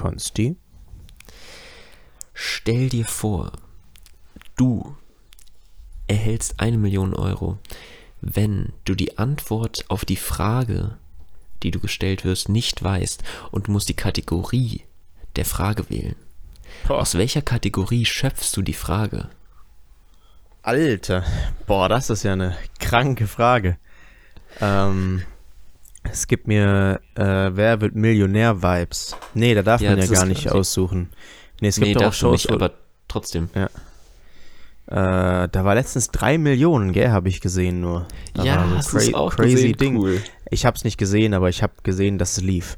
Konsti? Stell dir vor, du erhältst eine Million Euro, wenn du die Antwort auf die Frage, die du gestellt wirst, nicht weißt und du musst die Kategorie der Frage wählen. Aus welcher Kategorie schöpfst du die Frage? Alter, boah, das ist ja eine kranke Frage. Ähm, es gibt mir, äh, wer wird Millionär-Vibes? Nee, da darf Ja, man ja gar nicht aussuchen. Nee, es gibt nee, auch Shows, nicht, aber trotzdem. Äh, da war letztens drei Millionen, gell, habe ich gesehen nur. Da ja, so hast cra- auch crazy gesehen? Ding. Cool. Ich habe es nicht gesehen, aber ich habe gesehen, dass es lief.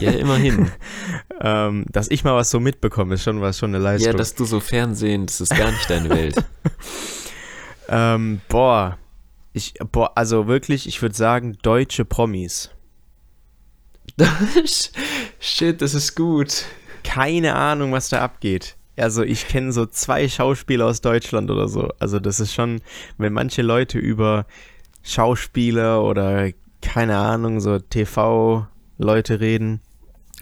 Ja, immerhin. ähm, dass ich mal was so mitbekomme, ist schon was schon eine ja, Leistung. dass du so Fernsehen, das ist gar nicht deine Welt. ähm, boah, ich, boah, also wirklich, ich würde sagen deutsche Promis. Shit, das ist gut. Keine Ahnung, was da abgeht. Also ich kenne so zwei Schauspieler aus Deutschland oder so. Also das ist schon, wenn manche Leute über Schauspieler oder keine Ahnung, so TV-Leute reden,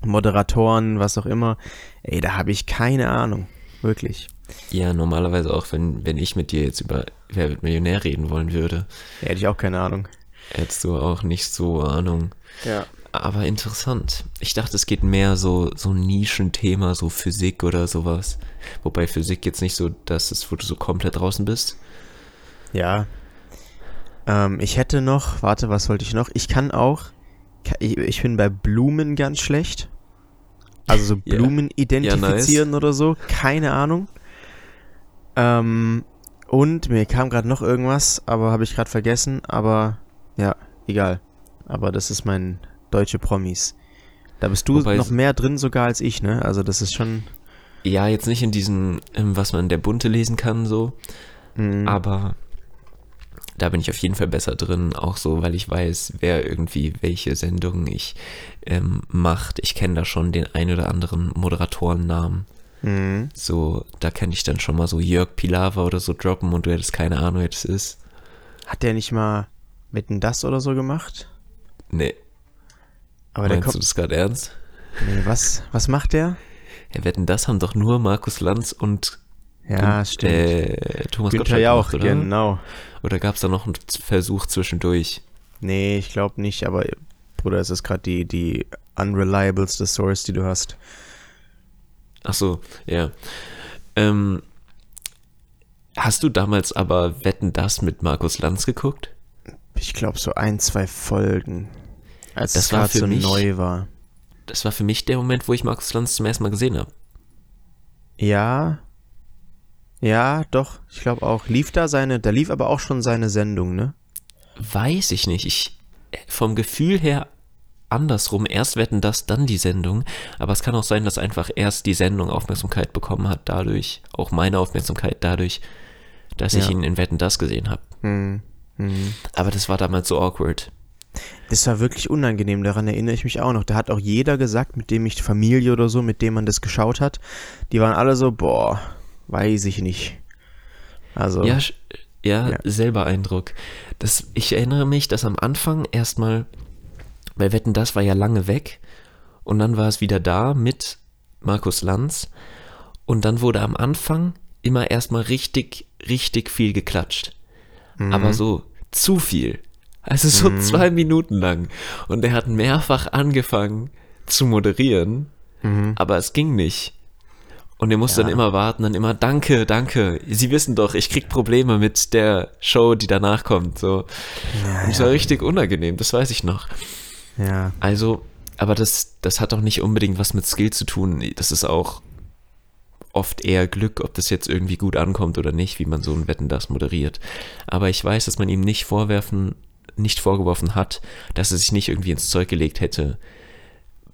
Moderatoren, was auch immer, ey, da habe ich keine Ahnung. Wirklich. Ja, normalerweise auch, wenn, wenn ich mit dir jetzt über Wer wird Millionär reden wollen würde, Da hätte ich auch keine Ahnung. hättest du auch nicht so Ahnung. Ja. Aber interessant. Ich dachte, es geht mehr so, so ein Nischenthema, so Physik oder sowas. Wobei Physik jetzt nicht so das ist, wo du so komplett draußen bist. Ja. Ähm, ich hätte noch, warte, was wollte ich noch? Ich kann auch, ich, ich bin bei Blumen ganz schlecht. Also so Ja. Blumen Ja, identifizieren oder so, keine Ahnung. Ähm, und mir kam gerade noch irgendwas, aber habe ich gerade vergessen, aber ja, egal. Aber das ist mein deutsche Promis. Da bist du Wobei noch mehr drin sogar als ich, ne? Also das ist schon. Ja, jetzt nicht in diesen, ähm, was man in der Bunte lesen kann, so. mh, Aber da bin ich auf jeden Fall besser drin, auch so, weil ich weiß, wer irgendwie welche Sendungen ich ähm, macht. Ich kenne da schon den ein oder anderen Moderatorennamen. Mh. So, da kann ich dann schon mal so Jörg Pilawa oder so droppen und du hättest keine Ahnung, wer das ist. Hat der nicht mal Wetten das oder so gemacht? Nee, Aber der meinst kommt. du das gerade ernst? Nee, was, was macht der? Ja, wetten, das haben doch nur Markus Lanz und Ja, stimmt. Äh, Thomas Günther Gottschalk Jauch, oder? genau. Oder gab es da noch einen Versuch zwischendurch? Nee, ich glaube nicht, aber Bruder, es ist gerade die, die unreliableste Source, die du hast. Ach so, ja. Ähm, hast du damals aber Wetten das mit Markus Lanz geguckt? Ich glaube so ein, zwei Folgen. Als Das es gerade so mich- neu war. Das war für mich der Moment, wo ich Markus Lanz zum ersten Mal gesehen habe. Ja. Ja, doch, ich glaube auch. Lief da seine, da lief aber auch schon seine Sendung, ne? Weiß ich nicht. Ich vom Gefühl her andersrum. Erst wetten das, dann die Sendung. Aber es kann auch sein, dass einfach erst die Sendung Aufmerksamkeit bekommen hat, dadurch, auch meine Aufmerksamkeit dadurch, dass ich Ja. ihn in Wetten das gesehen habe. Hm. Hm. Aber das war damals so awkward. Das war wirklich unangenehm, daran erinnere ich mich auch noch. Da hat auch jeder gesagt, mit dem ich Familie oder so, mit dem man das geschaut hat, die waren alle so, boah, weiß ich nicht. Also, Ja, ja, Ja. selber Eindruck. Das, ich erinnere mich, dass am Anfang erstmal, bei Wetten, das war ja lange weg und dann war es wieder da mit Markus Lanz und dann wurde am Anfang immer erstmal richtig, richtig viel geklatscht. Mhm. Aber so zu viel. Also so zwei Minuten lang. Und er hat mehrfach angefangen zu moderieren, Mhm. aber es ging nicht. Und er musste Ja. dann immer warten, dann immer, danke, danke. Sie wissen doch, ich krieg Probleme mit der Show, die danach kommt. So. ja, Und es war richtig unangenehm, das weiß ich noch. Ja. Also, aber das, das hat auch nicht unbedingt was mit Skill zu tun. Das ist auch oft eher Glück, ob das jetzt irgendwie gut ankommt oder nicht, wie man so ein Wetten das moderiert. Aber ich weiß, dass man ihm nicht vorwerfen, nicht vorgeworfen hat, dass er sich nicht irgendwie ins Zeug gelegt hätte.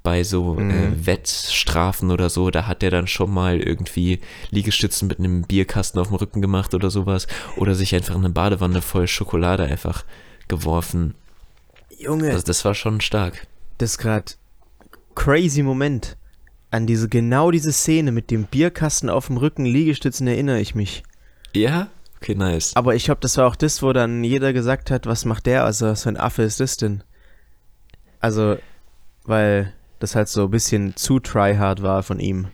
Bei so Mhm. äh, Wettstrafen oder so, da hat er dann schon mal irgendwie Liegestützen mit einem Bierkasten auf dem Rücken gemacht oder sowas. Oder sich einfach in eine Badewanne voll Schokolade einfach geworfen. Junge, Also das war schon stark. das ist gerade crazy Moment. An diese, genau diese Szene mit dem Bierkasten auf dem Rücken, Liegestützen erinnere ich mich. Ja? Okay, nice. Aber ich glaube, das war auch das, wo dann jeder gesagt hat, was macht der? Also, was für ein Affe ist das denn? Also, weil das halt so ein bisschen zu tryhard war von ihm.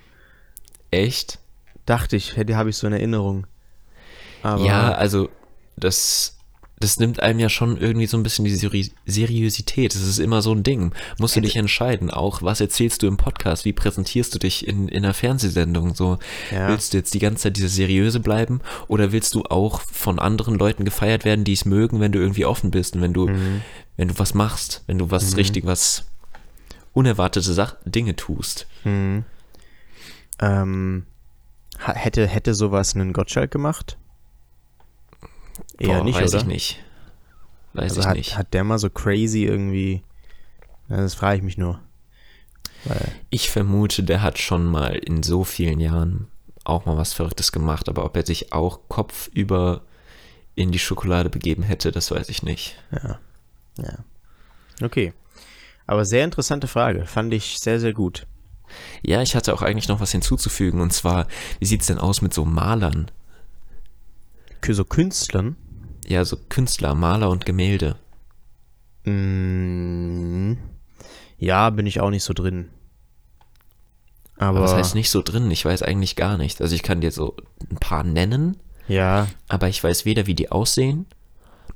Echt? Dachte ich, hätte habe ich so in Erinnerung. Aber ja, also das, das nimmt einem ja schon irgendwie so ein bisschen die Seri Seriosität. Das ist immer so ein Ding. Musst du dich entscheiden, auch was erzählst du im Podcast, wie präsentierst du dich in, in einer Fernsehsendung? So, Ja. willst du jetzt die ganze Zeit diese seriöse bleiben oder willst du auch von anderen Leuten gefeiert werden, die es mögen, wenn du irgendwie offen bist und wenn du, Mhm. wenn du was machst, wenn du was richtig, was unerwartete Sach Dinge tust? Mhm. Ähm, hätte, hätte sowas einen Gottschalk gemacht? Eher Boah, nicht, weiß oder? ich nicht. Weiß Also ich hat, nicht. hat der mal so crazy irgendwie. Das frage ich mich nur. Weil, Ich vermute, der hat schon mal in so vielen Jahren auch mal was Verrücktes gemacht, aber ob er sich auch kopfüber in die Schokolade begeben hätte, das weiß ich nicht. ja. Ja. Okay. Aber sehr interessante Frage. Fand ich sehr, sehr gut. Ja, ich hatte auch eigentlich noch was hinzuzufügen und zwar, wie sieht's denn aus mit so Malern? So Künstlern. Ja, so Künstler, Maler und Gemälde. Mm, ja, bin ich auch nicht so drin. Aber, Aber was heißt nicht so drin? Ich weiß eigentlich gar nicht. Also ich kann dir so ein paar nennen, Ja, aber ich weiß weder, wie die aussehen,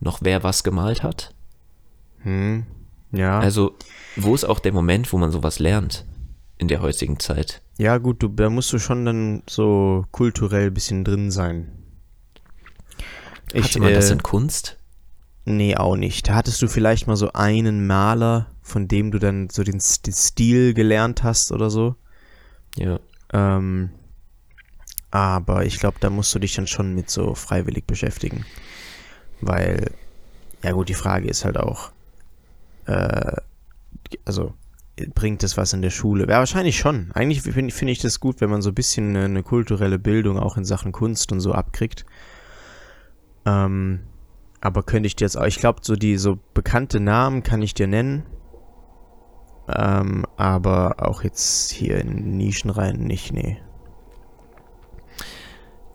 noch wer was gemalt hat. hm, ja. Also, wo ist auch der Moment, wo man sowas lernt in der heutigen Zeit? Ja, gut, du, da musst du schon dann so kulturell ein bisschen drin sein. Hatte man das äh, in Kunst? Nee, auch nicht. Da hattest du vielleicht mal so einen Maler, von dem du dann so den, den Stil gelernt hast oder so. Ja. Ähm, aber ich glaube, da musst du dich dann schon mit so freiwillig beschäftigen. Weil, ja gut, die Frage ist halt auch, äh, also, bringt es was in der Schule? Ja, wahrscheinlich schon. Eigentlich finde finde ich das gut, wenn man so ein bisschen eine, eine kulturelle Bildung auch in Sachen Kunst und so abkriegt. Ähm, aber könnte ich dir jetzt auch, ich glaube, so die so bekannte Namen kann ich dir nennen. Ähm, aber auch jetzt hier in Nischen rein nicht, nee.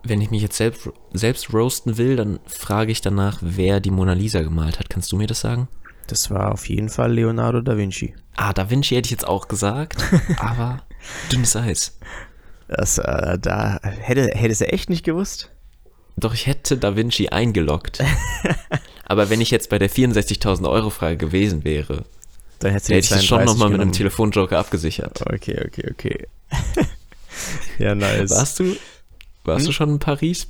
Wenn ich mich jetzt selbst, selbst roasten will, dann frage ich danach, wer die Mona Lisa gemalt hat. Kannst du mir das sagen? Das war auf jeden Fall Leonardo da Vinci. Ah, Da Vinci hätte ich jetzt auch gesagt, aber dünnes Eis. Das, äh, da hätte, hättest du echt nicht gewusst? Doch ich hätte Da Vinci eingeloggt. aber wenn ich jetzt bei der 64.000 Euro Frage gewesen wäre, Dann hätte ich das schon 32 nochmal mit einem. Telefonjoker abgesichert. Okay, okay, okay. ja, nice. Warst du, warst Hm? du schon in Paris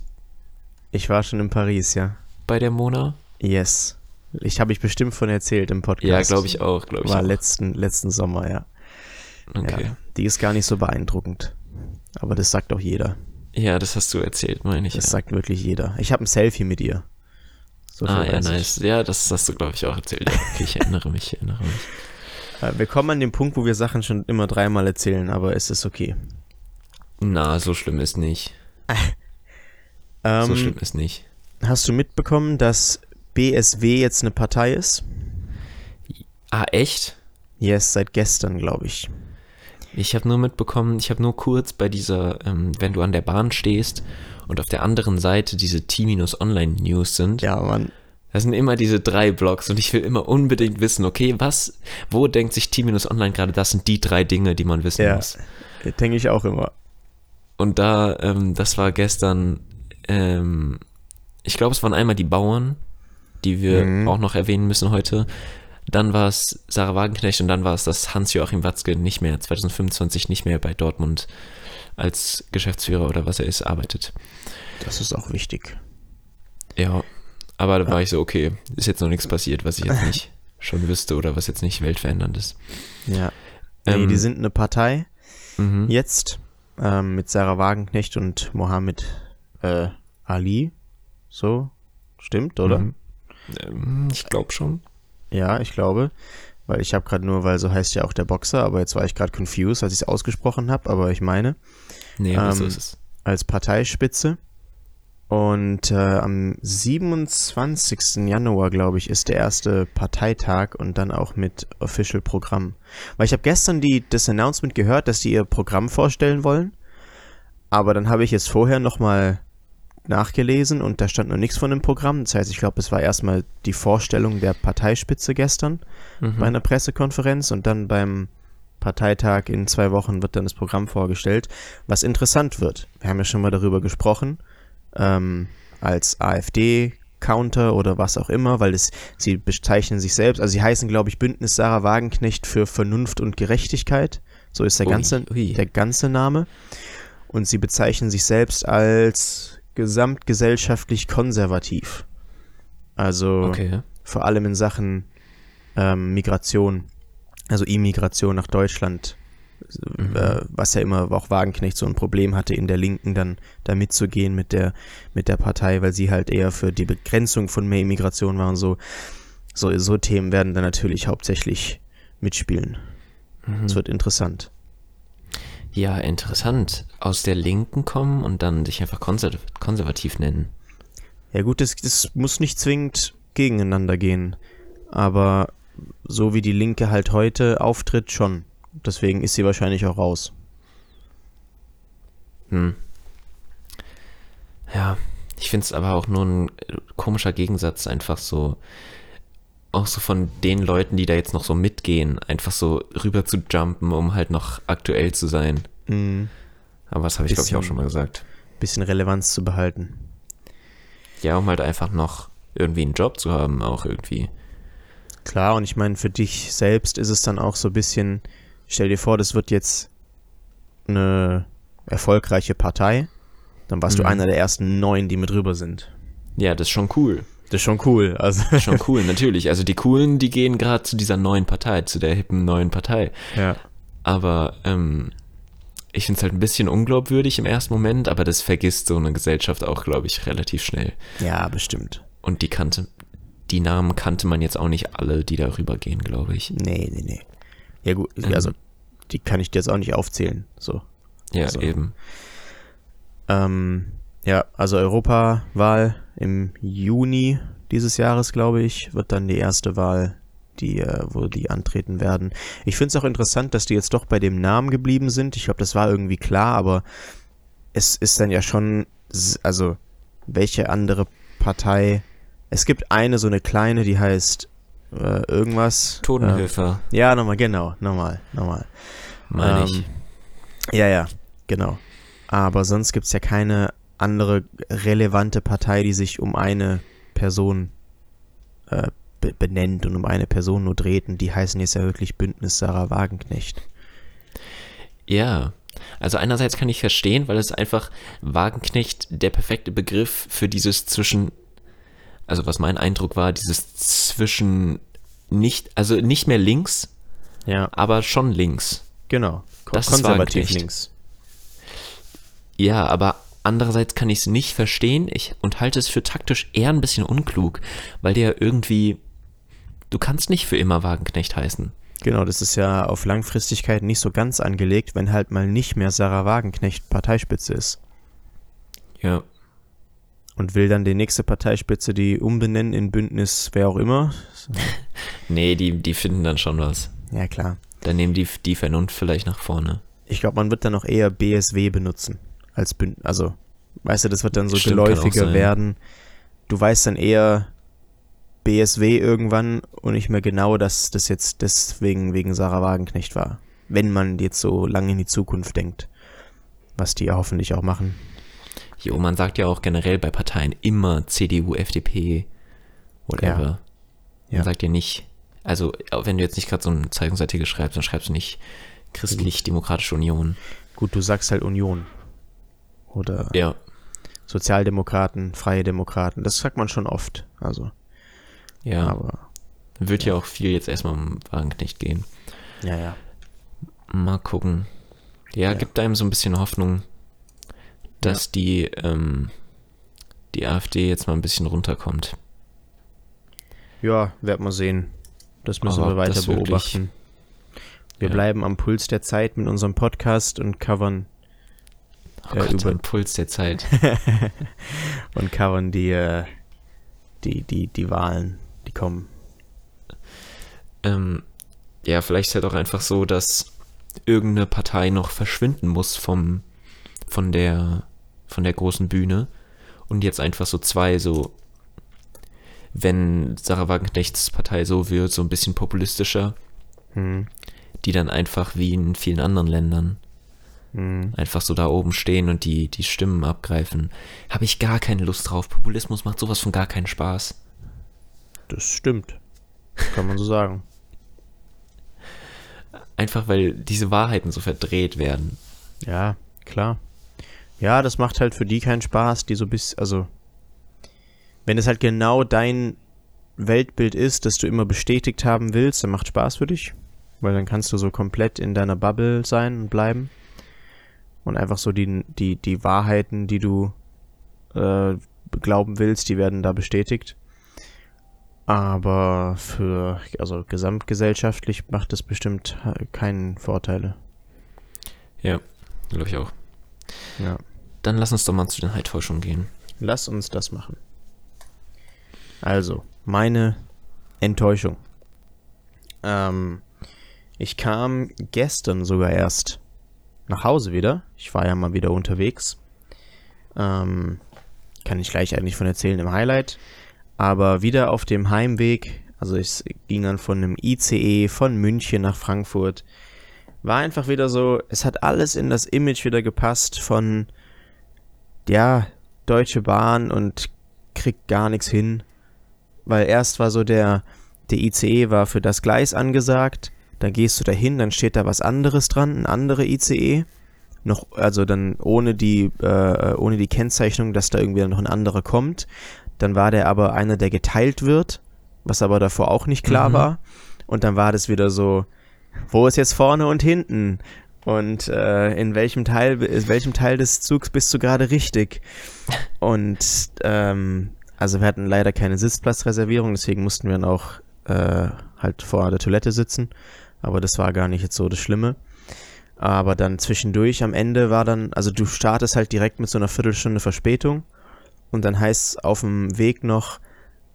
Ich war schon in Paris, ja. bei der Mona? Yes. Ich habe ich bestimmt von erzählt im Podcast. Ja, glaube ich auch, glaube ich War auch. letzten, letzten Sommer, ja. Okay. ja. Die ist gar nicht so beeindruckend. Aber das sagt auch jeder. Ja, das hast du erzählt, meine ich. Das ja. sagt wirklich jeder. Ich habe ein Selfie mit ihr. So Ah, ja, ich. nice. Ja, das hast du, glaube ich, auch erzählt. Okay, ich erinnere mich, ich erinnere mich. Äh, Wir kommen an den Punkt, wo wir Sachen schon immer dreimal erzählen, aber es ist okay. Na, so schlimm ist nicht. Ähm, So schlimm ist nicht. Hast du mitbekommen, dass BSW jetzt eine Partei ist? Ah, echt? Yes, seit gestern, glaube ich. Ich habe nur mitbekommen, ich habe nur kurz bei dieser, ähm, wenn du an der Bahn stehst und auf der anderen Seite diese T-Online-News sind, Ja, Mann. das sind immer diese drei Blogs und ich will immer unbedingt wissen, okay, was, wo denkt sich T-Online gerade, das sind die drei Dinge, die man wissen Ja. muss. Denke ich auch immer. Und da, ähm, das war gestern, ähm, ich glaube, es waren einmal die Bauern, die wir Mhm. auch noch erwähnen müssen heute. Dann war es Sarah Wagenknecht und dann war es, dass Hans-Joachim Watzke nicht mehr, 2025 nicht mehr bei Dortmund als Geschäftsführer oder was er ist, arbeitet. Das ist auch wichtig. Ja, aber da war ich so, okay, ist jetzt noch nichts passiert, was ich jetzt nicht schon wüsste oder was jetzt nicht weltverändernd ist. Ja. Nee, Ähm, die sind eine Partei Mhm. jetzt ähm, mit Sarah Wagenknecht und Mohammed äh, Ali. So, stimmt, oder? Mhm. Ähm, ich glaube schon. Ja, ich glaube. Weil ich habe gerade nur, weil so heißt ja auch der Boxer, aber jetzt war ich gerade confused, als ich es ausgesprochen habe, aber ich meine, Nee, aber so Ähm, ist es. als Parteispitze. Und äh, am 27. Januar, glaube ich, ist der erste Parteitag und dann auch mit Official Programm. Weil ich habe gestern die, das Announcement gehört, dass die ihr Programm vorstellen wollen. Aber dann habe ich jetzt vorher nochmal nachgelesen und da stand noch nichts von dem Programm. Das heißt, ich glaube, es war erstmal die Vorstellung der Parteispitze gestern bei Mhm. einer Pressekonferenz und dann beim Parteitag in zwei Wochen wird dann das Programm vorgestellt, was interessant wird. Wir haben ja schon mal darüber gesprochen, ähm, als AfD-Counter oder was auch immer, weil es, sie bezeichnen sich selbst, also sie heißen, glaube ich, Bündnis Sarah Wagenknecht für Vernunft und Gerechtigkeit. So ist der Ui, ganze, ui. der ganze Name. Und sie bezeichnen sich selbst als gesamtgesellschaftlich konservativ. Also Okay. vor allem in Sachen ähm, Migration, also Immigration nach Deutschland, Mhm. äh, was ja immer auch Wagenknecht so ein Problem hatte, in der Linken dann da mitzugehen mit der, mit der Partei, weil sie halt eher für die Begrenzung von mehr Immigration waren. So, so, so Themen werden dann natürlich hauptsächlich mitspielen. Mhm. Es wird interessant. Ja, interessant. Aus der Linken kommen und dann sich einfach konser konservativ nennen. Ja gut, das, das muss nicht zwingend gegeneinander gehen, aber so wie die Linke halt heute auftritt, schon. Deswegen ist sie wahrscheinlich auch raus. Hm. Ja, ich finde es aber auch nur ein äh, komischer Gegensatz, einfach so, auch so von den Leuten, die da jetzt noch so mitgehen, einfach so rüber zu jumpen, um halt noch aktuell zu sein. Mhm. Aber das habe ich, glaube ich, auch schon mal gesagt. Bisschen Relevanz zu behalten. Ja, um halt einfach noch irgendwie einen Job zu haben, auch irgendwie. Klar, und ich meine, für dich selbst ist es dann auch so ein bisschen, stell dir vor, das wird jetzt eine erfolgreiche Partei, dann warst du Mhm. einer der ersten neun, die mit rüber sind. Ja, das ist schon cool. Das ist schon cool. Also, Das ist schon cool, natürlich. Also die Coolen, die gehen gerade zu dieser neuen Partei, zu der hippen neuen Partei. ja. Aber ähm, ich finde es halt ein bisschen unglaubwürdig im ersten Moment, aber das vergisst so eine Gesellschaft auch, glaube ich, relativ schnell. Ja, bestimmt. Und die kannte, die Namen kannte man jetzt auch nicht alle, die darüber gehen, glaube ich. Nee, nee, nee. Ja, gut, Ähm. also, die kann ich dir jetzt auch nicht aufzählen. So. Ja, Also- eben. Ähm, ja, also Europawahl im Juni dieses Jahres, glaube ich, wird dann die erste Wahl, die, äh, wo die antreten werden. Ich finde es auch interessant, dass die jetzt doch bei dem Namen geblieben sind. Ich glaube, das war irgendwie klar, aber es ist dann ja schon, also welche andere Partei. Es gibt eine, so eine kleine, die heißt äh, irgendwas. Totenhöfer, Äh, ja, nochmal, genau, nochmal, nochmal. meine ich. Ähm, Ja, ja, genau. Aber sonst gibt es ja keine andere relevante Partei, die sich um eine Person äh, be benennt und um eine Person nur dreht. Und die heißen jetzt ja wirklich Bündnis Sarah Wagenknecht. Ja. Also einerseits kann ich verstehen, weil es einfach Wagenknecht der perfekte Begriff für dieses zwischen, also was mein Eindruck war, dieses zwischen nicht, also nicht mehr links, Ja, aber schon links. genau. Ko- Das Konservativ links. Ja, aber andererseits kann ich es nicht verstehen ich, und halte es für taktisch eher ein bisschen unklug, weil der irgendwie, du kannst nicht für immer Wagenknecht heißen. Genau, das ist ja auf Langfristigkeit nicht so ganz angelegt, wenn halt mal nicht mehr Sarah Wagenknecht Parteispitze ist. Ja, Und will dann die nächste Parteispitze die umbenennen in Bündnis wer auch immer. nee, die, die finden dann schon was. Ja, klar. Dann nehmen die die Vernunft vielleicht nach vorne. Ich glaube, man wird dann auch eher BSW benutzen als Bündnis. Also, weißt du, das wird dann so Stimmt, geläufiger werden. Du weißt dann eher BSW irgendwann und nicht mehr genau, dass das jetzt deswegen wegen Sarah Wagenknecht war. Wenn man jetzt so lange in die Zukunft denkt. Was die ja hoffentlich auch machen. Jo, man sagt ja auch generell bei Parteien immer CDU, FDP, whatever. Ja. Man sagt ja nicht, also wenn du jetzt nicht gerade so einen Zeitungsartikel schreibst, dann schreibst du nicht Christlich-Demokratische Union. Gut, du sagst halt Union. Oder Ja, Sozialdemokraten, Freie Demokraten. Das sagt man schon oft. Also, ja. aber, Wird ja auch viel jetzt erstmal um Wagenknecht gehen. ja, ja. Mal gucken. Ja, Ja. gibt einem so ein bisschen Hoffnung, dass die, ähm, die AfD jetzt mal ein bisschen runterkommt. Ja, werden wir sehen. Das müssen Aber wir weiter beobachten. Wir Ja. bleiben am Puls der Zeit mit unserem Podcast und covern Oh Gott, über- am Puls der Zeit. und covern die, äh, die, die, die Wahlen, die kommen. ähm, ja, vielleicht ist ja doch einfach so, dass irgendeine Partei noch verschwinden muss vom, von der, von der großen Bühne und jetzt einfach so zwei so, wenn Sarah Wagenknechts Partei so wird, so ein bisschen populistischer, Hm. die dann einfach wie in vielen anderen Ländern Mhm. einfach so da oben stehen und die, die Stimmen abgreifen. Habe ich gar keine Lust drauf. Populismus macht sowas von gar keinen Spaß. Das stimmt. Kann man so sagen. Einfach weil diese Wahrheiten so verdreht werden. Ja, klar. Ja, das macht halt für die keinen Spaß, die so bis, also, wenn es halt genau dein Weltbild ist, das du immer bestätigt haben willst, dann macht Spaß für dich, weil dann kannst du so komplett in deiner Bubble sein und bleiben und einfach so die, die, die Wahrheiten, die du äh, glauben willst, die werden da bestätigt. Aber für, also gesamtgesellschaftlich macht das bestimmt äh, keinen Vorteile. Ja, glaube ich auch. Ja. Dann lass uns doch mal zu den Heitäuschungen gehen. Lass uns das machen. Also, meine Enttäuschung. Ähm, ich kam gestern sogar erst nach Hause wieder. Ich war ja mal wieder unterwegs. Ähm, kann ich gleich eigentlich von erzählen im Highlight. Aber wieder auf dem Heimweg, also es ging dann von einem ICE von München nach Frankfurt. War einfach wieder so, es hat alles in das Image wieder gepasst von, ja, Deutsche Bahn und kriegt gar nichts hin. Weil erst war so der, der ICE war für das Gleis angesagt, dann gehst du dahin, dann steht da was anderes dran, ein anderer ICE. Noch, also dann ohne die, äh, ohne die Kennzeichnung, dass da irgendwie noch ein anderer kommt. Dann war der aber einer, der geteilt wird, was aber davor auch nicht klar Mhm. war. Und dann war das wieder so, wo ist jetzt vorne und hinten? Und äh, in welchem Teil, in welchem Teil des Zugs bist du gerade richtig? Und ähm, also wir hatten leider keine Sitzplatzreservierung, deswegen mussten wir dann auch äh, halt vor der Toilette sitzen. Aber das war gar nicht jetzt so das Schlimme. Aber dann zwischendurch am Ende war dann, also du startest halt direkt mit so einer Viertelstunde Verspätung und dann heißt es auf dem Weg noch,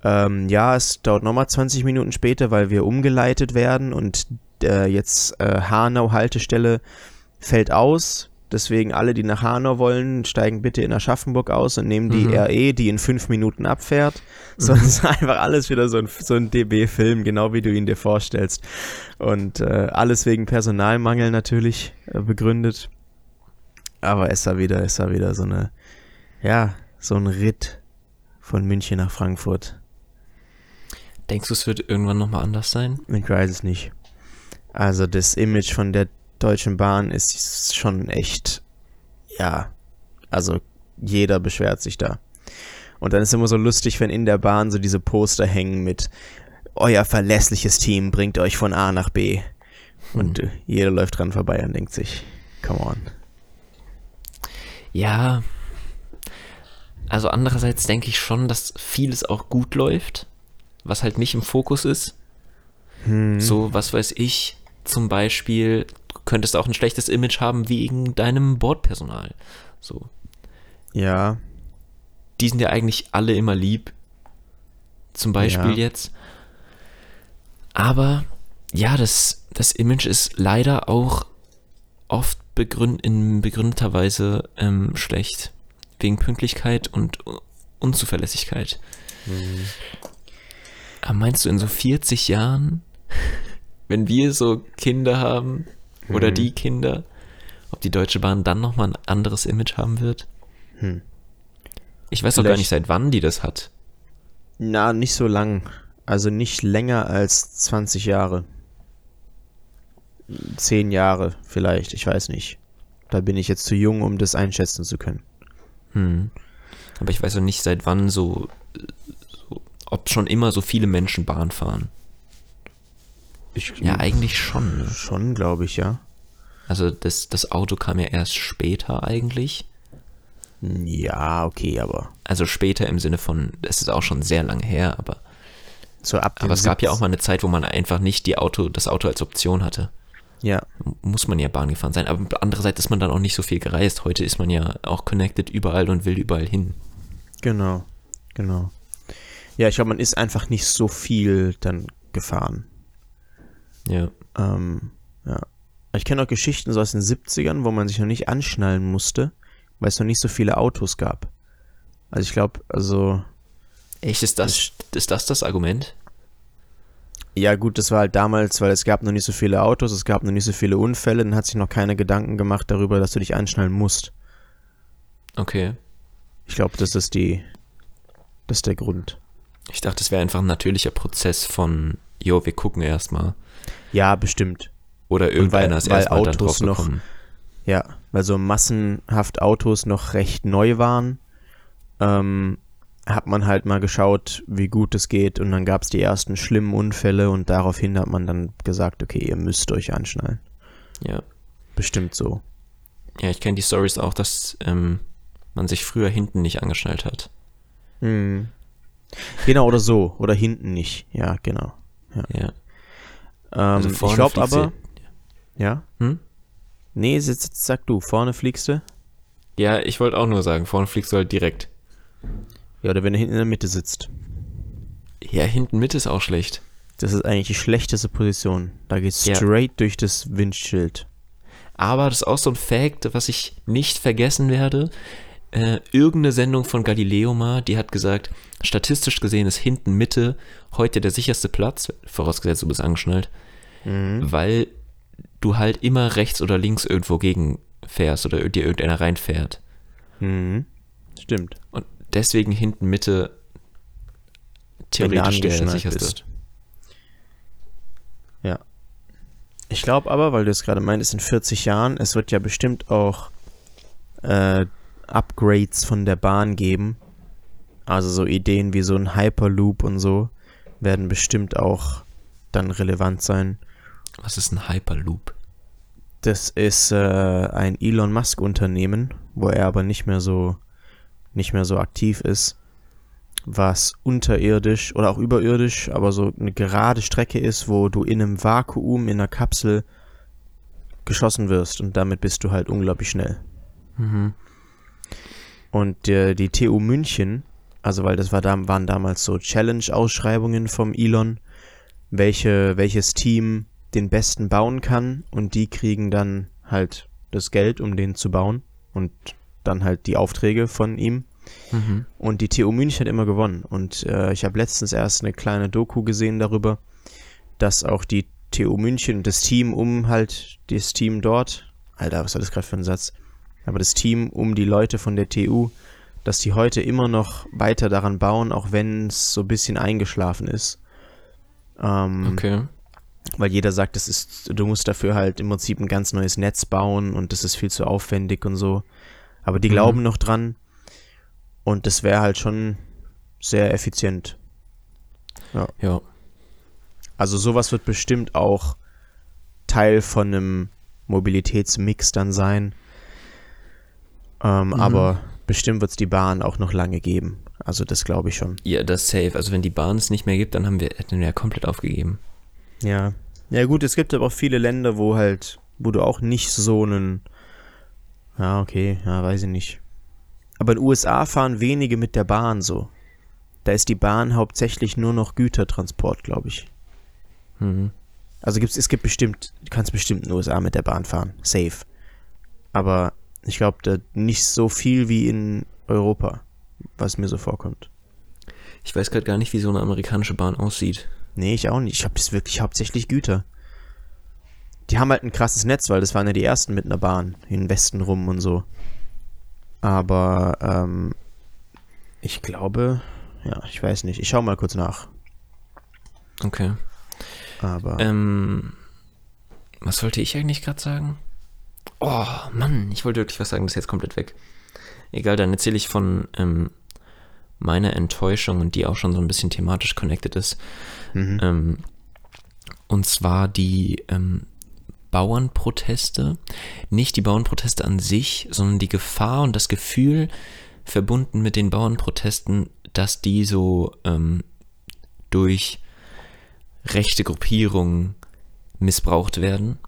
ähm, ja, es dauert nochmal 20 Minuten später, weil wir umgeleitet werden und äh, jetzt äh, Hanau-Haltestelle fällt aus. Deswegen alle, die nach Hanau wollen, steigen bitte in Aschaffenburg aus und nehmen die Mhm. RE, die in fünf Minuten abfährt. So, das ist einfach alles wieder so ein, so ein DB-Film, genau wie du ihn dir vorstellst. Und äh, alles wegen Personalmangel natürlich äh, begründet. Aber es war wieder, es war wieder so eine, ja, so ein Ritt von München nach Frankfurt. Denkst du, es wird irgendwann nochmal anders sein? Ich weiß es nicht. Also das Image von der Deutschen Bahn ist schon echt, ja, also jeder beschwert sich da. Und dann ist immer so lustig, wenn in der Bahn so diese Poster hängen mit euer verlässliches Team bringt euch von A nach B. Und äh, jeder läuft dran vorbei und denkt sich, come on. Ja. Also andererseits denke ich schon, dass vieles auch gut läuft, was halt nicht im Fokus ist. Hm. So, was weiß ich, zum Beispiel, könntest auch ein schlechtes Image haben wegen deinem Bordpersonal. So. Ja, Die sind ja eigentlich alle immer lieb. Zum Beispiel Ja. jetzt. Aber ja, das, das Image ist leider auch oft begründ, in begründeter Weise ähm, schlecht. Wegen Pünktlichkeit und Unzuverlässigkeit. Aber meinst du in so 40 Jahren, wenn wir so Kinder haben oder Mhm. die Kinder, ob die Deutsche Bahn dann nochmal ein anderes Image haben wird? Hm. Ich weiß auch gar Vielleicht- nicht, seit wann die das hat. na, nicht so lang. Also nicht länger als 20 Jahre. Zehn Jahre vielleicht, ich weiß nicht. Da bin ich jetzt zu jung, um das einschätzen zu können. Hm. Aber ich weiß auch nicht, seit wann so, so ob schon immer so viele Menschen Bahn fahren. Ich, Ja, eigentlich schon. Ne? Schon, glaube ich, ja. Also das, das Auto kam ja erst später eigentlich. Ja, okay, aber Also später im Sinne von, es ist auch schon sehr lange her, aber, so ab aber es gab ja auch 17 mal eine Zeit, wo man einfach nicht die Auto, das Auto als Option hatte. Ja, Muss man ja Bahn gefahren sein. Aber andererseits ist man dann auch nicht so viel gereist. Heute ist man ja auch connected überall und will überall hin. genau, genau. Ja, ich glaube, man ist einfach nicht so viel dann gefahren. Ja. Ähm, ja. Ich kenne auch Geschichten so aus den 70ern, wo man sich noch nicht anschnallen musste, weil es noch nicht so viele Autos gab. Also ich glaube, also Echt, ist das, ist das das Argument? Ja, gut, das war halt damals, weil es gab noch nicht so viele Autos, es gab noch nicht so viele Unfälle, dann hat sich noch keine Gedanken gemacht darüber, dass du dich anschnallen musst. Okay. Ich glaube, das ist die, das ist der Grund. Ich dachte, es wäre einfach ein natürlicher Prozess von, jo, wir gucken erstmal. Ja, bestimmt. Oder irgendeiner ist weil erstmal da Autos drauf noch-. Ja, weil so massenhaft Autos noch recht neu waren, ähm, hat man halt mal geschaut, wie gut es geht und dann gab es die ersten schlimmen Unfälle und daraufhin hat man dann gesagt, okay, ihr müsst euch anschnallen. Ja. Bestimmt so. Ja, ich kenne die Stories auch, dass ähm, man sich früher hinten nicht angeschnallt hat. Mhm. Genau, oder so. Oder hinten nicht. Ja, genau. Ja. Ähm, Also ich glaube aber. du- Ja? Hm? Nee, jetzt sag du, vorne fliegst du? Ja, ich wollte auch nur sagen, vorne fliegst du halt direkt. Ja, oder wenn du hinten in der Mitte sitzt. Ja, hinten mit ist auch schlecht. Das ist eigentlich die schlechteste Position. Da geht's Ja. straight durch das Windschild. Aber das ist auch so ein Fact, was ich nicht vergessen werde. Äh, irgendeine Sendung von Galileo mal, die hat gesagt, statistisch gesehen ist hinten Mitte heute der sicherste Platz, vorausgesetzt du bist angeschnallt, Mhm. weil du halt immer rechts oder links irgendwo gegen fährst oder dir irgendeiner reinfährt. Mhm. Stimmt. Und deswegen hinten Mitte theoretisch der sicherste. bist. Ja. Ich glaube aber, weil du es gerade meintest, in 40 Jahren, es wird ja bestimmt auch äh, Upgrades von der Bahn geben. Also so Ideen wie so ein Hyperloop und so werden bestimmt auch dann relevant sein. Was ist ein Hyperloop? Das ist äh, ein Elon Musk Unternehmen, wo er aber nicht mehr so nicht mehr so aktiv ist, was unterirdisch oder auch überirdisch, aber so eine gerade Strecke ist, wo du in einem Vakuum in einer Kapsel geschossen wirst und damit bist du halt unglaublich schnell. Mhm. Und äh, die TU München, also weil das war da, waren damals so Challenge-Ausschreibungen vom Elon, welche, welches Team den besten bauen kann und die kriegen dann halt das Geld, um den zu bauen und dann halt die Aufträge von ihm. Mhm. Und die TU München hat immer gewonnen. Und äh, ich habe letztens erst eine kleine Doku gesehen darüber, dass auch die TU München, das Team um halt, das Team dort, Alter, was war das gerade für ein Satz? Aber das Team um die Leute von der TU, dass die heute immer noch weiter daran bauen, auch wenn es so ein bisschen eingeschlafen ist. Ähm, Okay. weil jeder sagt, das ist, du musst dafür halt im Prinzip ein ganz neues Netz bauen und das ist viel zu aufwendig und so. Aber die Mhm. glauben noch dran und das wäre halt schon sehr effizient. Ja. Also sowas wird bestimmt auch Teil von einem Mobilitätsmix dann sein. Ähm, Mhm. Aber bestimmt wird es die Bahn auch noch lange geben. Also das glaube ich schon. Ja, das safe. Also wenn die Bahn es nicht mehr gibt, dann haben wir, hätten wir ja komplett aufgegeben. Ja. Ja gut, es gibt aber auch viele Länder, wo halt, wo du auch nicht so einen, ja okay, ja weiß ich nicht. Aber in den USA fahren wenige mit der Bahn so. Da ist die Bahn hauptsächlich nur noch Gütertransport, glaube ich. Mhm. Also gibt's, es gibt bestimmt, du kannst bestimmt in den USA mit der Bahn fahren, safe. Aber ich glaube, da nicht so viel wie in Europa, was mir so vorkommt. Ich weiß gerade gar nicht, wie so eine amerikanische Bahn aussieht. Nee, ich auch nicht. Ich glaube, das wirklich hauptsächlich Güter. Die haben halt ein krasses Netz, weil das waren ja die ersten mit einer Bahn in den Westen rum und so. Aber ähm, ich glaube, ja, ich weiß nicht. Ich schau mal kurz nach. Okay. Aber Ähm, was wollte ich eigentlich gerade sagen? Oh, Mann, ich wollte wirklich was sagen, das ist jetzt komplett weg. Egal, dann erzähle ich von ähm, meiner Enttäuschung und die auch schon so ein bisschen thematisch connected ist. mhm. Ähm, und zwar die ähm, Bauernproteste. Nicht die Bauernproteste an sich, sondern die Gefahr und das Gefühl verbunden mit den Bauernprotesten, dass die so ähm, durch rechte Gruppierungen missbraucht werden